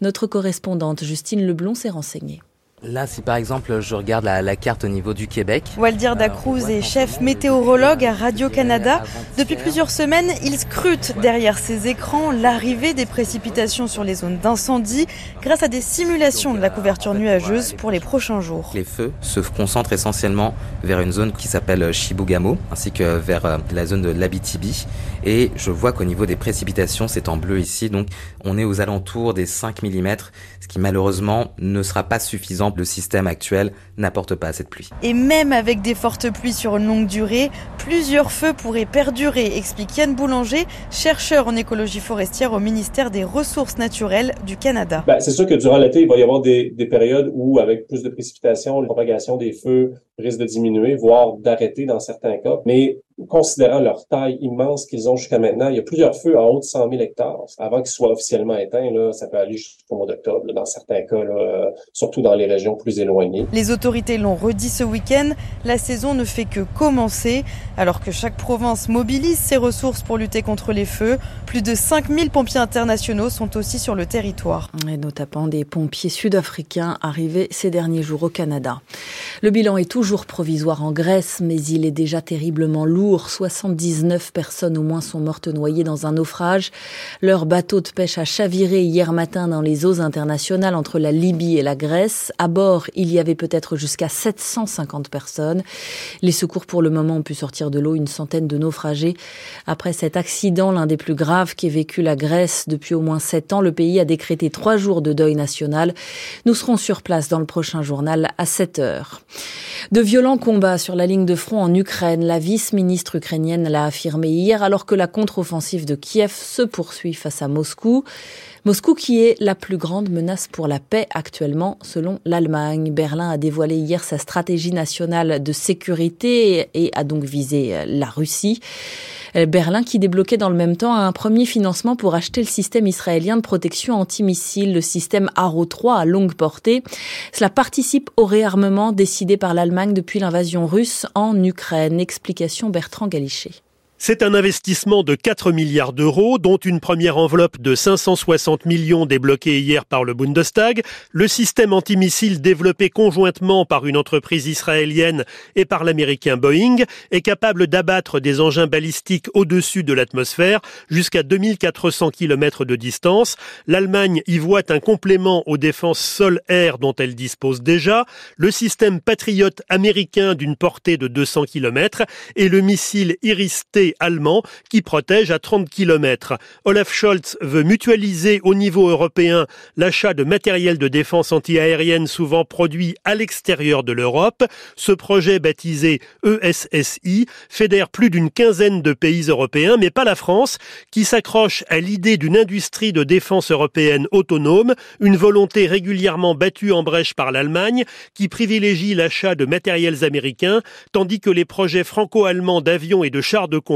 Notre correspondante Justine Leblon s'est renseignée. Là, si par exemple je regarde la, carte au niveau du Québec. Waldir Dacruz est chef météorologue à Radio-Canada. Depuis plusieurs semaines, il scrute derrière ses écrans l'arrivée des précipitations sur les zones d'incendie grâce à des simulations de la couverture nuageuse pour les prochains jours. Les feux se concentrent essentiellement vers une zone qui s'appelle Chibougamau ainsi que vers euh, la zone de l'Abitibi. Et je vois qu'au niveau des précipitations, c'est en bleu ici, donc on est aux alentours des 5 mm, ce qui malheureusement ne sera pas suffisant le système actuel n'apporte pas assez de pluie. Et même avec des fortes pluies sur une longue durée, plusieurs feux pourraient perdurer, explique Yann Boulanger, chercheur en écologie forestière au ministère des Ressources naturelles du Canada. Ben, c'est sûr que durant l'été, il va y avoir des, des périodes où, avec plus de précipitations, la propagation des feux risque de diminuer, voire d'arrêter dans certains cas. Mais considérant leur taille immense qu'ils ont jusqu'à maintenant, il y a plusieurs feux en haut de 100 000 hectares. Avant qu'ils soient officiellement éteints, là, ça peut aller jusqu'au mois d'octobre, dans certains cas, là, surtout dans les régions plus éloignées. Les autorités l'ont redit ce week-end, la saison ne fait que commencer. Alors que chaque province mobilise ses ressources pour lutter contre les feux, plus de 5000 pompiers internationaux sont aussi sur le territoire. Et notamment des pompiers sud-africains arrivés ces derniers jours au Canada. Le bilan est toujours provisoire en Grèce, mais il est déjà terriblement lourd 79 personnes au moins sont mortes noyées dans un naufrage. Leur bateau de pêche a chaviré hier matin dans les eaux internationales entre la Libye et la Grèce. À bord, il y avait peut-être jusqu'à 750 personnes. Les secours pour le moment ont pu sortir de l'eau une centaine de naufragés. Après cet accident, l'un des plus graves qu'ait vécu la Grèce depuis au moins sept ans, le pays a décrété trois jours de deuil national. Nous serons sur place dans le prochain journal à 7 heures. De violents combats sur la ligne de front en Ukraine. La vice-ministre ministre ukrainienne l'a affirmé hier alors que la contre-offensive de Kiev se poursuit face à Moscou. Moscou qui est la plus grande menace pour la paix actuellement selon l'Allemagne. Berlin a dévoilé hier sa stratégie nationale de sécurité et a donc visé la Russie. Berlin qui débloquait dans le même temps un premier financement pour acheter le système israélien de protection antimissile, le système Arrow 3 à longue portée. Cela participe au réarmement décidé par l'Allemagne depuis l'invasion russe en Ukraine. Explication Bertrand Galichet. C'est un investissement de 4 milliards d'euros, dont une première enveloppe de 560 millions débloquée hier par le Bundestag. Le système antimissile développé conjointement par une entreprise israélienne et par l'américain Boeing est capable d'abattre des engins balistiques au-dessus de l'atmosphère jusqu'à 2400 km de distance. L'Allemagne y voit un complément aux défenses sol-air dont elle dispose déjà, le système Patriot américain d'une portée de 200 km et le missile Iris-T bouclier allemand qui protège à 30 km. Olaf Scholz veut mutualiser au niveau européen l'achat de matériel de défense antiaérienne souvent produit à l'extérieur de l'Europe. Ce projet baptisé ESSI fédère plus d'une quinzaine de pays européens, mais pas la France, qui s'accroche à l'idée d'une industrie de défense européenne autonome, une volonté régulièrement battue en brèche par l'Allemagne, qui privilégie l'achat de matériels américains, tandis que les projets franco-allemands d'avions et de chars de combat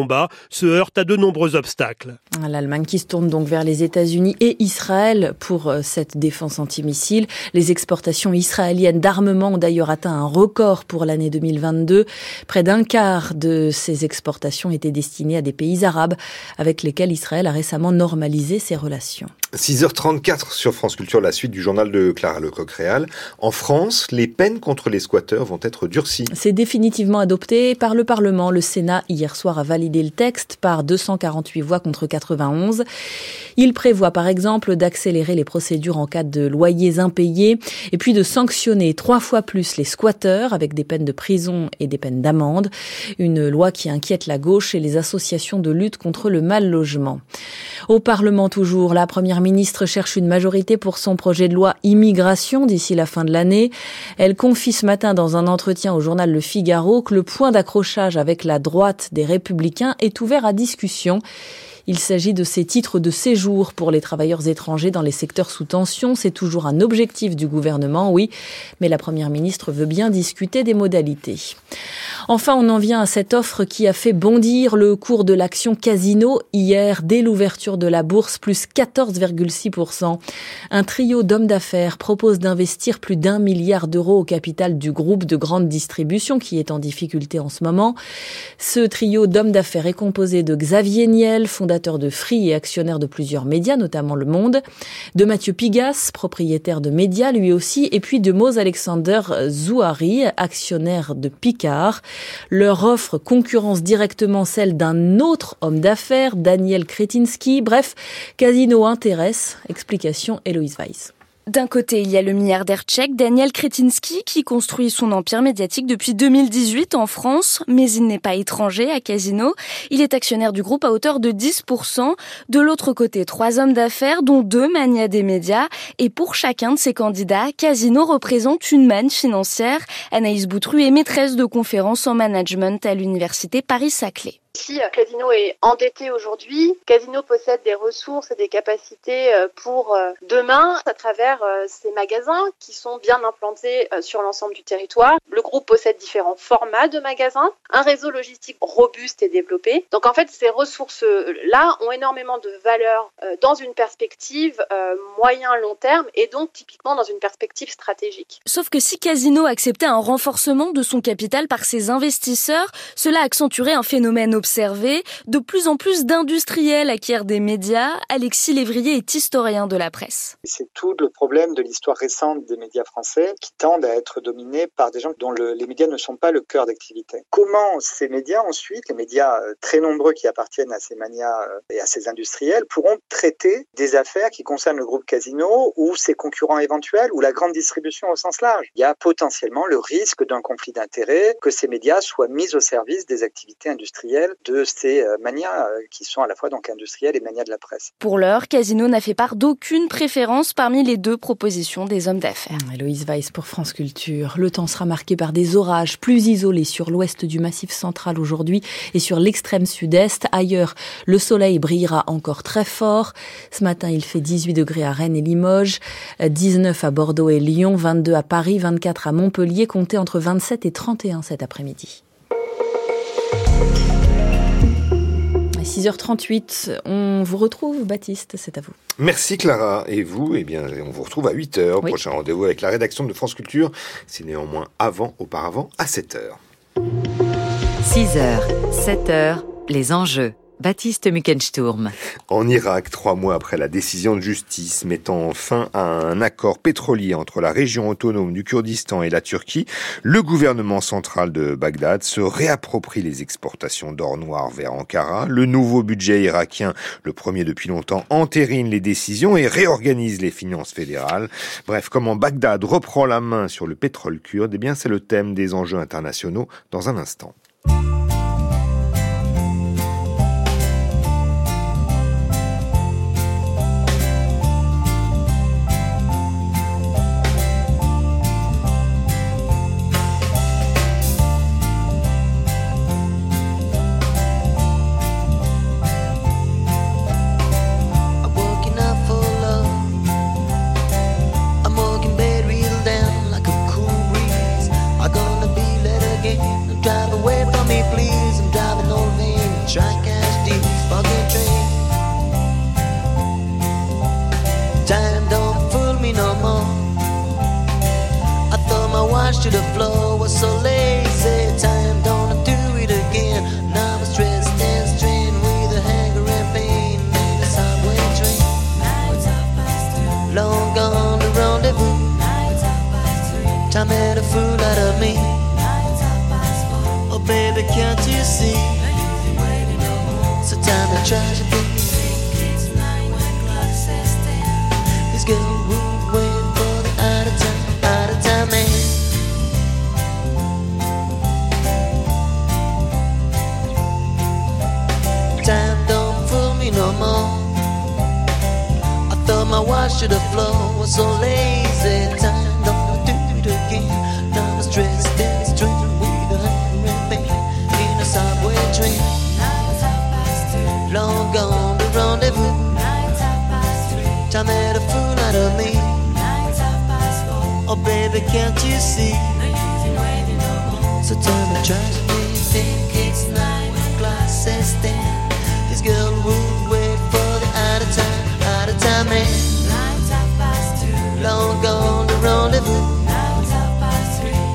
se heurtent à de nombreux obstacles. L'Allemagne qui se tourne donc vers les États-Unis et Israël pour euh, cette défense antimissile. Les exportations israéliennes d'armement ont d'ailleurs atteint un record pour l'année 2022. Près d'un quart de ces exportations étaient destinées à des pays arabes avec lesquels Israël a récemment normalisé ses relations. 6h34 sur France Culture, la suite du journal de Clara Lecoq-Réal. En France, les peines contre les squatteurs vont être durcies. C'est définitivement adopté par le Parlement. Le Sénat, hier soir, a validé le texte par 248 voix contre 91. Il prévoit, par exemple, d'accélérer les procédures en cas de loyers impayés et puis de sanctionner trois fois plus les squatteurs avec des peines de prison et des peines d'amende. Une loi qui inquiète la gauche et les associations de lutte contre le mal logement. Au Parlement toujours, la première ministre cherche une majorité pour son projet de loi immigration d'ici la fin de l'année. Elle confie ce matin dans un entretien au journal Le Figaro que le point d'accrochage avec la droite des républicains est ouvert à discussion. Il s'agit de ces titres de séjour pour les travailleurs étrangers dans les secteurs sous tension. C'est toujours un objectif du gouvernement, oui, mais la Première ministre veut bien discuter des modalités. Enfin, on en vient à cette offre qui a fait bondir le cours de l'action Casino hier dès l'ouverture de la bourse, plus 14,6%. Un trio d'hommes d'affaires propose d'investir plus d'un milliard d'euros au capital du groupe de grande distribution qui est en difficulté en ce moment. Ce trio d'hommes d'affaires est composé de Xavier Niel, fondateur de Free et actionnaire de plusieurs médias, notamment Le Monde, de Mathieu Pigas, propriétaire de médias lui aussi, et puis de Mose Alexander Zouari, actionnaire de Picard. Leur offre concurrence directement celle d'un autre homme d'affaires, Daniel Kretinsky. Bref, Casino intéresse. Explication Héloïse Weiss. D'un côté, il y a le milliardaire tchèque Daniel Kretinsky qui construit son empire médiatique depuis 2018 en France, mais il n'est pas étranger à Casino. Il est actionnaire du groupe à hauteur de 10%. De l'autre côté, trois hommes d'affaires, dont deux manias des médias. Et pour chacun de ces candidats, Casino représente une manne financière. Anaïs Boutru est maîtresse de conférences en management à l'université Paris-Saclay. Si euh, Casino est endetté aujourd'hui, Casino possède des ressources et des capacités euh, pour euh, demain à travers ses magasins qui sont bien implantés sur l'ensemble du territoire. Le groupe possède différents formats de magasins, un réseau logistique robuste et développé. Donc en fait, ces ressources-là ont énormément de valeur dans une perspective moyen-long terme et donc typiquement dans une perspective stratégique. Sauf que si Casino acceptait un renforcement de son capital par ses investisseurs, cela accentuerait un phénomène observé, de plus en plus d'industriels acquièrent des médias. Alexis Lévrier est historien de la presse. C'est tout le problème de l'histoire récente des médias français qui tendent à être dominés par des gens dont les médias ne sont pas le cœur d'activité. Comment ces médias ensuite, les médias euh, très nombreux qui appartiennent à ces manias euh, et à ces industriels, pourront traiter des affaires qui concernent le groupe Casino ou ses concurrents éventuels ou la grande distribution au sens large? Il y a potentiellement le risque d'un conflit d'intérêts, que ces médias soient mis au service des activités industrielles de ces euh, manias euh, qui sont à la fois donc industrielles et manias de la presse. Pour l'heure, Casino n'a fait part d'aucune préférence parmi les deux propositions des hommes d'affaires. Héloïse Weiss pour France Culture. Le temps sera marqué par des orages plus isolés sur l'ouest du massif central aujourd'hui et sur l'extrême sud-est. Ailleurs, le soleil brillera encore très fort. Ce matin, il fait 18 degrés à Rennes et Limoges, 19 à Bordeaux et Lyon, 22 à Paris, 24 à Montpellier, comptez entre 27 et 31 cet après-midi. 6h38, on vous retrouve, Baptiste, c'est à vous. Merci Clara. Et vous, eh bien, on vous retrouve à 8h. Prochain rendez-vous avec la rédaction de France Culture. C'est néanmoins avant, auparavant, à 7h. 6h, 7h, les enjeux. Baptiste Muckensturm. En Irak, trois mois après la décision de justice mettant fin à un accord pétrolier entre la région autonome du Kurdistan et la Turquie, le gouvernement central de Bagdad se réapproprie les exportations d'or noir vers Ankara. Le nouveau budget irakien, le premier depuis longtemps, entérine les décisions et réorganise les finances fédérales. Bref, comment Bagdad reprend la main sur le pétrole kurde, eh bien, c'est le thème des enjeux internationaux dans un instant.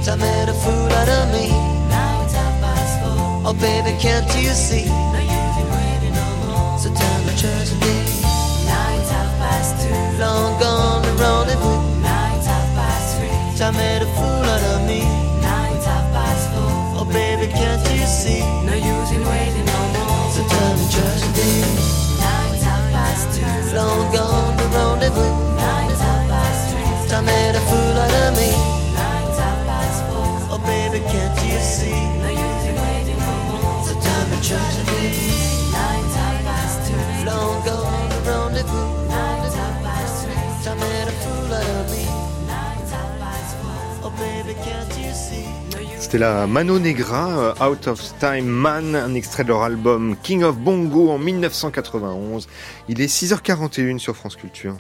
Time made a fool out of me. Oh baby, can't you see? So tell me, tragedy. Long gone the rendezvous. Time made a fool out of me. Oh baby, can't you see? No use in waiting no more. So tell me, tragedy. Long gone the rendezvous. Time made a fool out of me. C'était la Mano Negra, euh, Out of Time Man, un extrait de leur album King of Bongo en 1991. Il est 6h41 sur France Culture.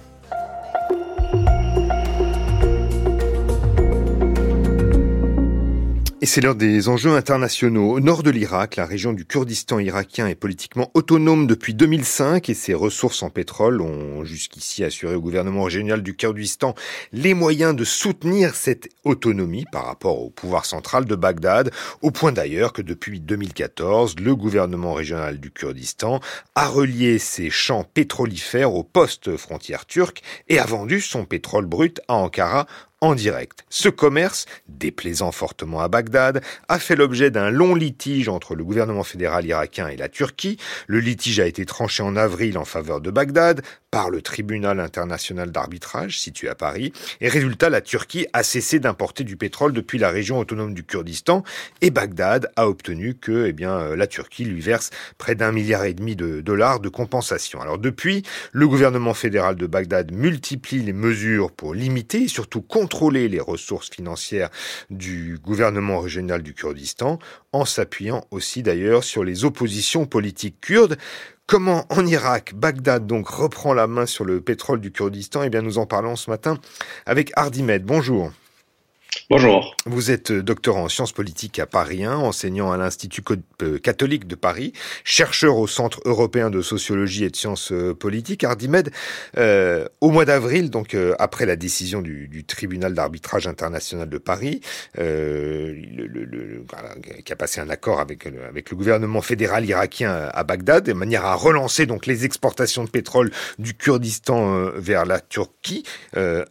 Et c'est l'heure des enjeux internationaux. Au nord de l'Irak, la région du Kurdistan irakien est politiquement autonome depuis 2005 et ses ressources en pétrole ont jusqu'ici assuré au gouvernement régional du Kurdistan les moyens de soutenir cette autonomie par rapport au pouvoir central de Bagdad, au point d'ailleurs que depuis 2014, le gouvernement régional du Kurdistan a relié ses champs pétrolifères aux postes frontières turques et a vendu son pétrole brut à Ankara en direct. Ce commerce, déplaisant fortement à Bagdad, a fait l'objet d'un long litige entre le gouvernement fédéral irakien et la Turquie. Le litige a été tranché en avril en faveur de Bagdad par le tribunal international d'arbitrage situé à Paris. Et résultat, la Turquie a cessé d'importer du pétrole depuis la région autonome du Kurdistan et Bagdad a obtenu que, eh bien, euh, la Turquie lui verse près d'un milliard et demi de dollars de compensation. Alors depuis, le gouvernement fédéral de Bagdad multiplie les mesures pour limiter et surtout contrôler les ressources financières du gouvernement régional du Kurdistan, en s'appuyant aussi d'ailleurs sur les oppositions politiques kurdes. Comment en Irak, Bagdad donc reprend la main sur le pétrole du Kurdistan? Eh bien, nous en parlons ce matin avec Hardimed. Bonjour. Bonjour. Vous êtes doctorant en sciences politiques à Paris 1, enseignant à l'Institut catholique de Paris, chercheur au Centre européen de sociologie et de sciences politiques. Hardimed, euh, au mois d'avril, donc euh, après la décision du, tribunal d'arbitrage international de Paris, euh, qui a passé un accord avec, avec le gouvernement fédéral irakien à Bagdad, de manière à relancer donc les exportations de pétrole du Kurdistan vers la Turquie,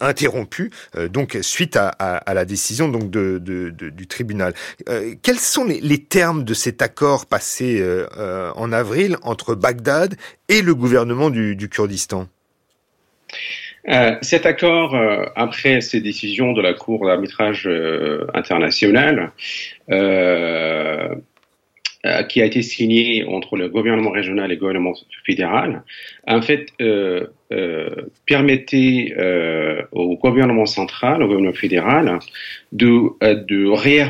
interrompues, donc suite à, à, à la décision donc de, de du tribunal. Euh, quels sont les, termes de cet accord passé euh, en avril entre Bagdad et le gouvernement du, Kurdistan? Euh, cet accord, euh, après ces décisions de la Cour d'arbitrage euh, internationale, qui a été signé entre le gouvernement régional et le gouvernement fédéral, en fait, euh, euh, permettait euh, au gouvernement central, au gouvernement fédéral, de, de, ré,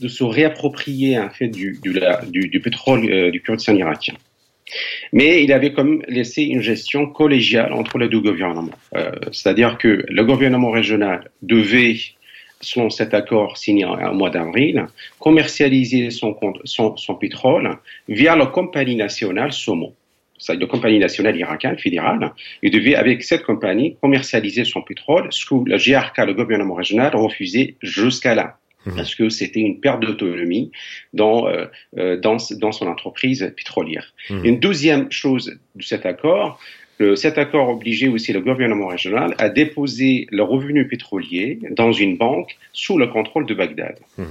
de se réapproprier en fait du, du, du, du pétrole du Kurdistan irakien. Mais il avait comme laissé une gestion collégiale entre les deux gouvernements. C'est-à-dire que le gouvernement régional devait selon cet accord signé au mois d'avril, commercialiser son, son, son, pétrole via la compagnie nationale SOMO. C'est la compagnie nationale irakienne fédérale. Il devait, avec cette compagnie, commercialiser son pétrole, ce que le GRK, le gouvernement régional, refusait jusqu'à là. Parce que c'était une perte d'autonomie dans, euh, dans, dans son entreprise pétrolière. Mmh. Une deuxième chose de cet accord, le, cet accord obligeait aussi le gouvernement régional à déposer le revenu pétrolier dans une banque sous le contrôle de Bagdad. Mmh.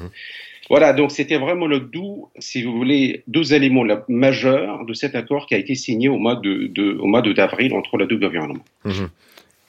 Voilà, donc c'était vraiment le doux, si vous voulez, deux éléments majeurs de cet accord qui a été signé au mois de, de au mois d'avril entre les deux gouvernements. Mhm.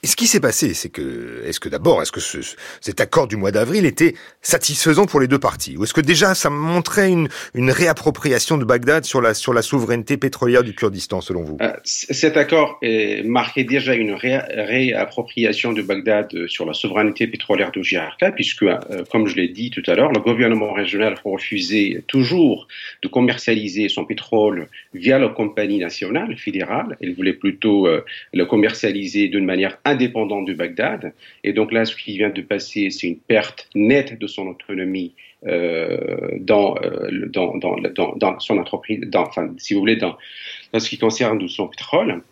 Et ce qui s'est passé, c'est que, est-ce que d'abord, est-ce que ce, cet accord du mois d'avril était satisfaisant pour les deux parties? Ou est-ce que déjà ça montrait une, réappropriation de Bagdad sur la, sur la souveraineté pétrolière du Kurdistan, selon vous? Euh, Cet accord marquait déjà une réappropriation de Bagdad euh, sur la souveraineté pétrolière du JRK, puisque, euh, comme je l'ai dit tout à l'heure, le gouvernement régional refusait toujours de commercialiser son pétrole via la compagnie nationale fédérale. Il voulait plutôt le commercialiser d'une manière indépendant de Bagdad. Et donc là, ce qui vient de passer, c'est une perte nette de son autonomie euh, dans, euh, dans, dans, dans, son entreprise, dans, enfin, si vous voulez, dans, dans ce qui concerne son pétrole.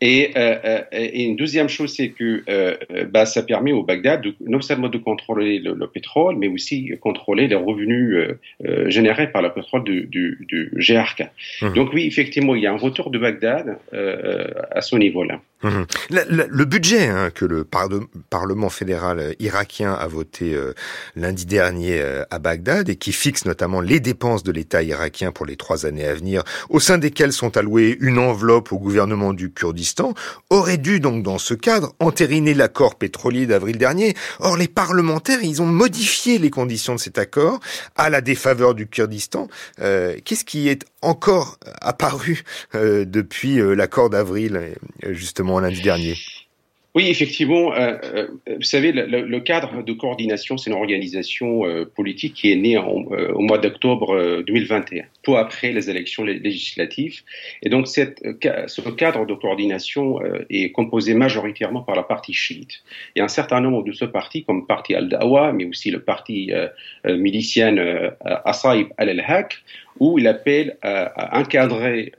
Et, euh, euh, et, une deuxième chose, c'est que euh, bah, ça permet au Bagdad de, non seulement de contrôler le, le pétrole, mais aussi contrôler les revenus euh, générés par le pétrole du, du, du GRK. Mmh. Donc oui, effectivement, il y a un retour de Bagdad à ce niveau-là. Mmh. Le, budget hein, que le par Parlement fédéral irakien a voté lundi dernier à Bagdad et qui fixe notamment les dépenses de l'État irakien pour les trois années à venir, au sein desquelles sont allouées une enveloppe au gouvernement du Kurdistan, aurait dû donc dans ce cadre entériner l'accord pétrolier d'avril dernier. Or les parlementaires, ils ont modifié les conditions de cet accord à la défaveur du Kurdistan. Euh, Qu'est-ce qui est encore apparu euh, depuis euh, l'accord d'avril, justement? Lundi dernier oui, effectivement. Euh, euh, vous savez, le, cadre de coordination, c'est une organisation euh, politique qui est née au mois d'octobre 2021, peu après les élections législatives. Et donc, ce cadre de coordination est composé majoritairement par la partie chiite. Et un certain nombre de ce parti, comme le parti Al-Dawa, mais aussi le parti milicien Asaib al-Haq, où il appelle à encadrer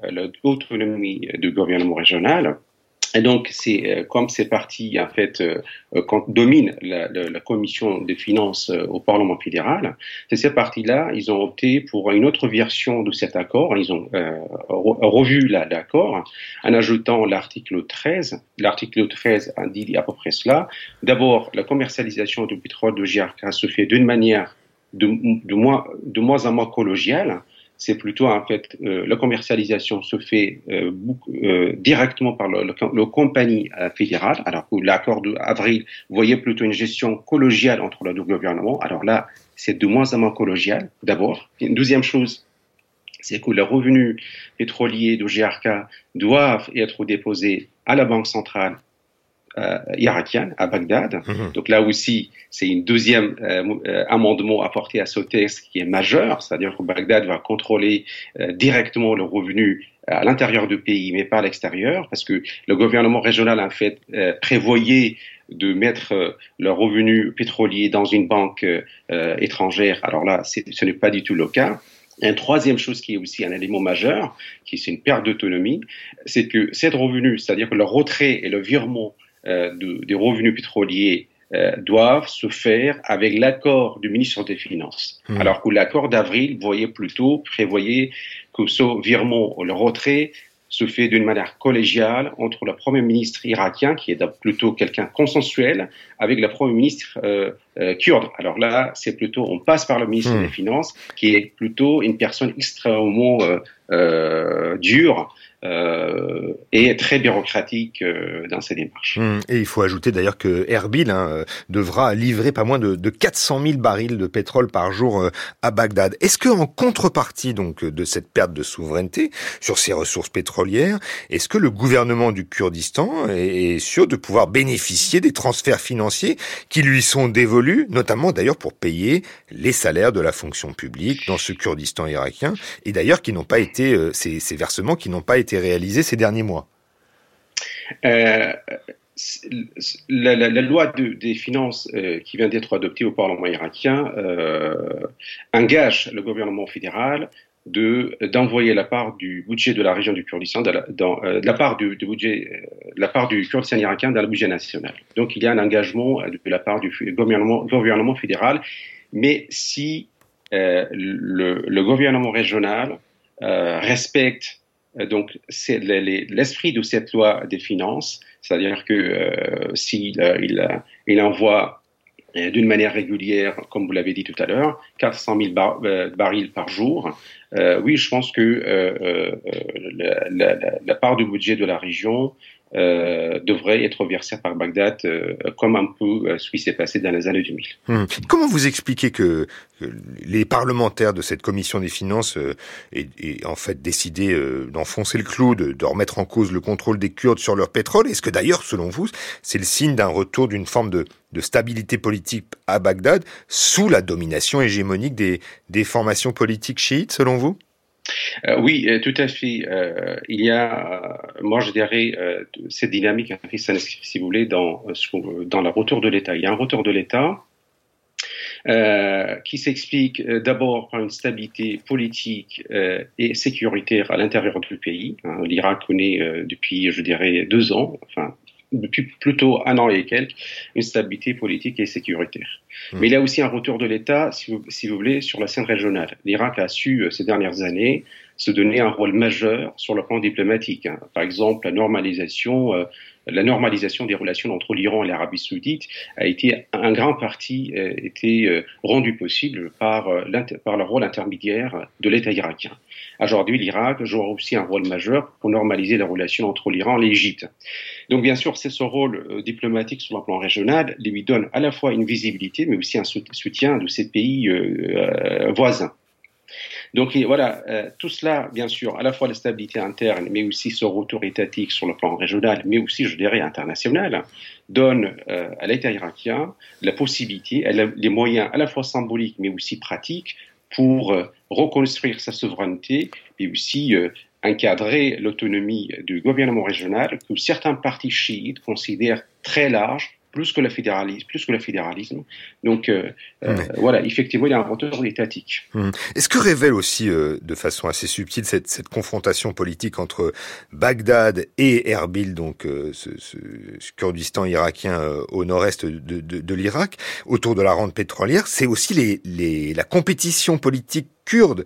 l'autonomie du gouvernement régional et donc, c'est euh, comme ces partis en fait euh, euh dominent la, la, la, commission des finances euh, au Parlement fédéral, c'est ces partis-là, ils ont opté pour une autre version de cet accord. Ils ont revu l'accord en ajoutant l'article 13. L'article 13 a dit à peu près cela. D'abord, la commercialisation du pétrole de GRK se fait d'une manière de, de, moins, de moins en moins collégiale c'est plutôt en fait euh, la commercialisation se fait euh, euh, directement par le, le, compagnie euh, fédérale, alors que l'accord d'avril voyait plutôt une gestion collégiale entre les deux gouvernements. Alors là, c'est de moins en moins collégial, d'abord. Une deuxième chose, c'est que les revenus pétroliers de GRK doivent être déposés à la Banque centrale euh, irakienne à Bagdad. Mmh. Donc là aussi, c'est une deuxième euh, euh, amendement apporté à ce texte qui est majeur, c'est-à-dire que Bagdad va contrôler euh, directement le revenu à l'intérieur du pays, mais pas à l'extérieur, parce que le gouvernement régional en fait euh, prévoyait de mettre le revenu pétrolier dans une banque étrangère. Alors là, ce n'est pas du tout le cas. Une troisième chose qui est aussi un élément majeur, qui c'est une perte d'autonomie, c'est que cette revenu, c'est-à-dire que le retrait et le virement euh, de, des revenus pétroliers euh, doivent se faire avec l'accord du ministre des Finances. Mmh. Alors que l'accord d'avril voyait plutôt, prévoyait que ce virement, le retrait, se fait d'une manière collégiale entre le Premier ministre irakien, qui est plutôt quelqu'un consensuel, avec le Premier ministre euh, euh, kurde. Alors là, c'est plutôt, on passe par le ministre mmh. des Finances, qui est plutôt une personne extrêmement euh, euh dure, euh, et très bureaucratique euh, dans ses démarches. Mmh. Et il faut ajouter d'ailleurs que Erbil hein, euh, devra livrer pas moins de, de 400 000 barils de pétrole par jour euh, à Bagdad. Est-ce que en contrepartie donc de cette perte de souveraineté sur ces ressources pétrolières, est-ce que le gouvernement du Kurdistan est, sûr de pouvoir bénéficier des transferts financiers qui lui sont dévolus, notamment d'ailleurs pour payer les salaires de la fonction publique dans ce Kurdistan irakien, et d'ailleurs qui n'ont pas été ces versements qui n'ont pas été réalisé ces derniers mois euh, la, loi de, des finances euh, qui vient d'être adoptée au Parlement irakien euh, engage le gouvernement fédéral de d'envoyer la part du budget de la région du Kurdistan, dans, la part du, budget, la part du Kurdistan irakien dans le budget national. Donc il y a un engagement de la part du gouvernement, fédéral, mais si le, gouvernement régional respecte donc, c'est l'esprit de cette loi des finances, c'est-à-dire que euh, s'il euh, il, il, envoie d'une manière régulière, comme vous l'avez dit tout à l'heure, 400 000 barils par jour. oui, je pense que la, part du budget de la région euh, devrait être versé par Bagdad, euh, comme un peu euh, ce qui s'est passé dans les années 2000. Hum. Comment vous expliquez que, les parlementaires de cette commission des finances aient, en fait décidé d'enfoncer le clou, de, de, remettre en cause le contrôle des Kurdes sur leur pétrole? Est-ce que d'ailleurs, selon vous, c'est le signe d'un retour d'une forme de, de stabilité politique à Bagdad sous la domination hégémonique des, des formations politiques chiites, selon vous? Euh, oui, euh, tout à fait. Euh, il y a, moi je dirais, cette dynamique, si vous voulez, dans, dans le retour de l'État. Il y a un retour de l'État qui s'explique d'abord par une stabilité politique et sécuritaire à l'intérieur du pays. Hein, L'Irak connaît depuis, je dirais, deux ans, depuis plutôt un an et quelques, une stabilité politique et sécuritaire. Hmm. Mais il y a aussi un retour de l'État, si vous, si vous voulez, sur la scène régionale. L'Irak a su, euh, ces dernières années, se donner un rôle majeur sur le plan diplomatique. Hein. Par exemple, la normalisation, euh, la normalisation des relations entre l'Iran et l'Arabie saoudite a été un grand parti euh, été euh, rendu possible par, par le rôle intermédiaire de l'État irakien. Aujourd'hui, l'Irak joue aussi un rôle majeur pour normaliser les relations entre l'Iran et l'Égypte. Donc, bien sûr, c'est ce rôle diplomatique sur le plan régional lui donne à la fois une visibilité, mais aussi un soutien de ces pays voisins. Donc voilà, euh, tout cela, bien sûr, à la fois la stabilité interne, mais aussi ce retour étatique sur le plan régional, mais aussi, je dirais, international, donne euh, à l'État irakien la possibilité, les moyens à la fois symboliques, mais aussi pratiques, pour euh, reconstruire sa souveraineté et aussi encadrer l'autonomie du gouvernement régional que certains partis chiites considèrent très large plus que le fédéralisme, plus que le fédéralisme. Donc euh, euh, voilà, effectivement, il y a un retour étatique. Hum. Est-ce que révèle aussi, euh, de façon assez subtile, cette, cette, confrontation politique entre Bagdad et Erbil, donc ce, ce, Kurdistan irakien au nord-est de, de, de l'Irak, autour de la rente pétrolière, c'est aussi les, les, la compétition politique kurde,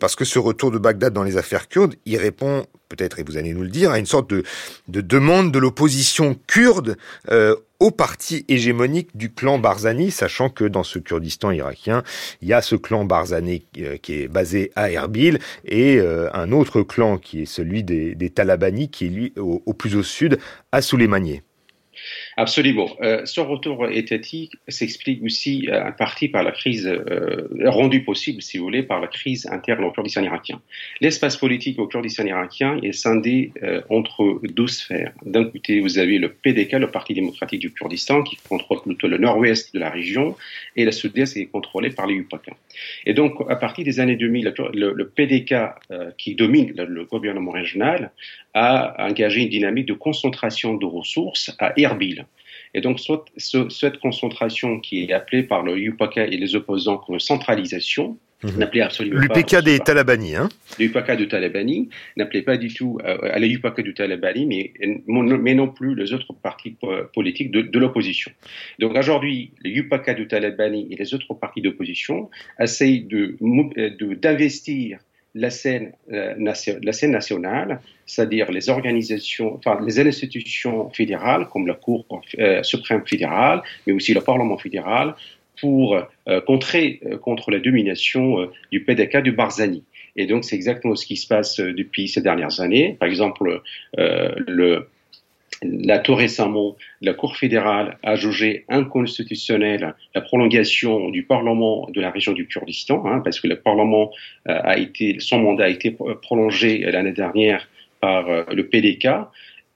parce que ce retour de Bagdad dans les affaires kurdes, il répond peut-être, et vous allez nous le dire, à une sorte de, de demande de l'opposition kurde euh, au parti hégémonique du clan Barzani, sachant que dans ce Kurdistan irakien, il y a ce clan Barzani euh, qui est basé à Erbil et euh, un autre clan qui est celui des, Talabani qui est lui au, au plus au sud à Souleymaniye. Absolument. Euh, ce retour étatique s'explique aussi euh, en partie par la crise euh, rendue possible, si vous voulez, par la crise interne au Kurdistan irakien. L'espace politique au Kurdistan irakien est scindé euh, entre deux sphères. D'un côté, vous avez le PDK, le Parti démocratique du Kurdistan, qui contrôle plutôt le nord-ouest de la région, et la sud-est est contrôlée par les UPAK. Et donc, à partir des années 2000, le, le PDK, euh, qui domine le gouvernement régional, a engagé une dynamique de concentration de ressources à Erbil. Et donc, cette concentration qui est appelée par le UPK et les opposants comme centralisation, Mmh. n'appelait absolument L'UPK des Talabani, hein L'UPK du Talabani n'appelait pas du tout euh, à la UPK du Talabani, mais, mais non plus les autres partis politiques de, de l'opposition. Donc aujourd'hui, les UPK du Talabani et les autres partis d'opposition essayent de, d'investir la scène, euh, la scène nationale, c'est-à-dire les organisations, enfin les institutions fédérales comme la Cour euh, suprême fédérale, mais aussi le Parlement fédéral, pour euh, contrer contre la domination du PDK du Barzani. Et donc c'est exactement ce qui se passe depuis ces dernières années. Par exemple, le Là, tout récemment, la Cour fédérale a jugé inconstitutionnelle la prolongation du Parlement de la région du Kurdistan, hein, parce que le Parlement euh, a été, son mandat a été prolongé l'année dernière par euh, le PDK.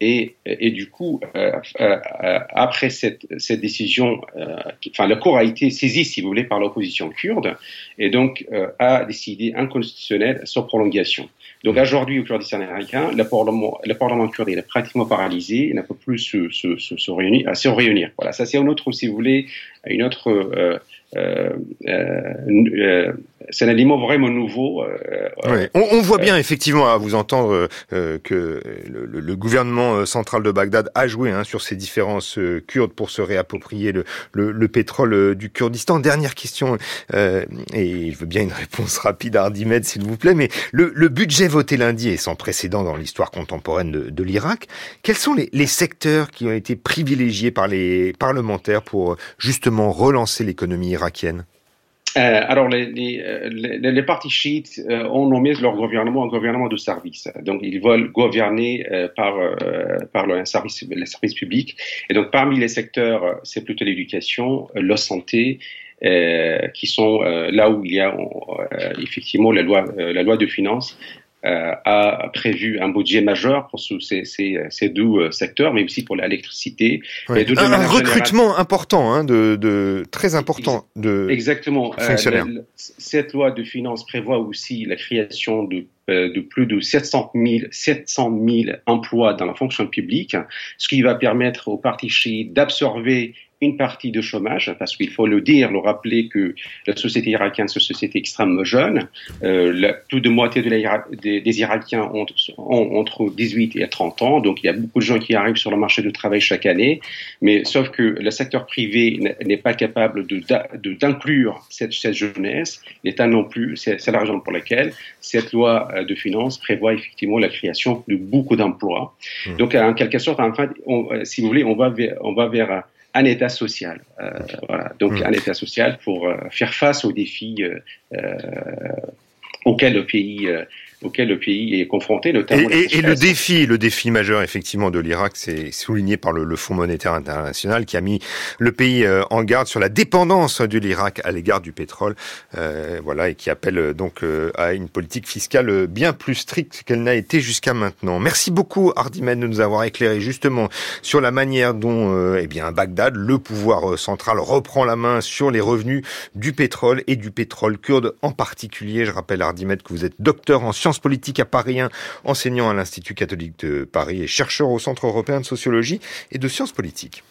Et, du coup, euh, après cette, décision, enfin, la Cour a été saisie, si vous voulez, par l'opposition kurde, et donc a décidé inconstitutionnel sur prolongation. Donc aujourd'hui, au Kurdistan américain, le Parlement, le Parlement kurde est pratiquement paralysé, il ne peut plus se, se, se, se réunir, se réunir. Voilà, ça c'est un autre, si vous voulez, une autre euh, euh, c'est un aliment vraiment nouveau. Euh, on, on, voit bien effectivement à vous entendre euh, que le, le, gouvernement central de Bagdad a joué hein, sur ces différences kurdes pour se réapproprier le, le pétrole du Kurdistan. Dernière question, et je veux bien une réponse rapide à Ardimed s'il vous plaît, mais le, budget voté lundi est sans précédent dans l'histoire contemporaine de, de l'Irak. Quels sont les, les secteurs qui ont été privilégiés par les parlementaires pour justement relancer l'économie irakienne? Euh, alors, les, les, euh, les, partis chiites euh, ont nommé leur gouvernement un gouvernement de service. Donc, ils veulent gouverner par, par le service, le service public. Et donc, parmi les secteurs, c'est plutôt l'éducation, la santé, qui sont là où il y a effectivement la loi, la loi de finances euh, a prévu un budget majeur pour ces, ces, ces deux euh, secteurs, mais aussi pour l'électricité. Un, recrutement important, hein, de, de, très important de Exactement. Euh, fonctionnaires. Euh, cette loi de finances prévoit aussi la création de de plus de 700 000, 700 000 emplois dans la fonction publique, ce qui va permettre aux partis chiites d'absorber une partie de chômage, parce qu'il faut le dire, le rappeler que la société irakienne, c'est une société extrêmement jeune. Euh, la, plus de moitié de la, des, des, Irakiens ont, ont, entre 18 et 30 ans, donc il y a beaucoup de gens qui arrivent sur le marché du travail chaque année, mais sauf que le secteur privé n'est pas capable d'inclure de, cette, cette, jeunesse, l'État non plus, c'est la raison pour laquelle cette loi euh, de finances prévoit effectivement la création de beaucoup d'emplois. Mmh. Donc en quelque sorte, enfin, on, si vous voulez, on va vers, on va vers un État social. Euh, voilà. Donc mmh. un État social pour euh, faire face aux défis euh, euh auxquels le pays auquel le pays est confronté, notamment. Et, et, et le défi, le défi majeur effectivement de l'Irak, c'est souligné par le, le, Fonds monétaire international qui a mis le pays euh, en garde sur la dépendance de l'Irak à l'égard du pétrole, euh, voilà, et qui appelle euh, donc euh, à une politique fiscale bien plus stricte qu'elle n'a été jusqu'à maintenant. Merci beaucoup Hardimen de nous avoir éclairé justement sur la manière dont, euh, eh bien, Bagdad, le pouvoir central, reprend la main sur les revenus du pétrole et du pétrole kurde en particulier. Je rappelle Hardimen que vous êtes docteur en sciences sciences politiques à Paris 1, enseignant à l'Institut catholique de Paris et chercheur au Centre européen de sociologie et de sciences politiques.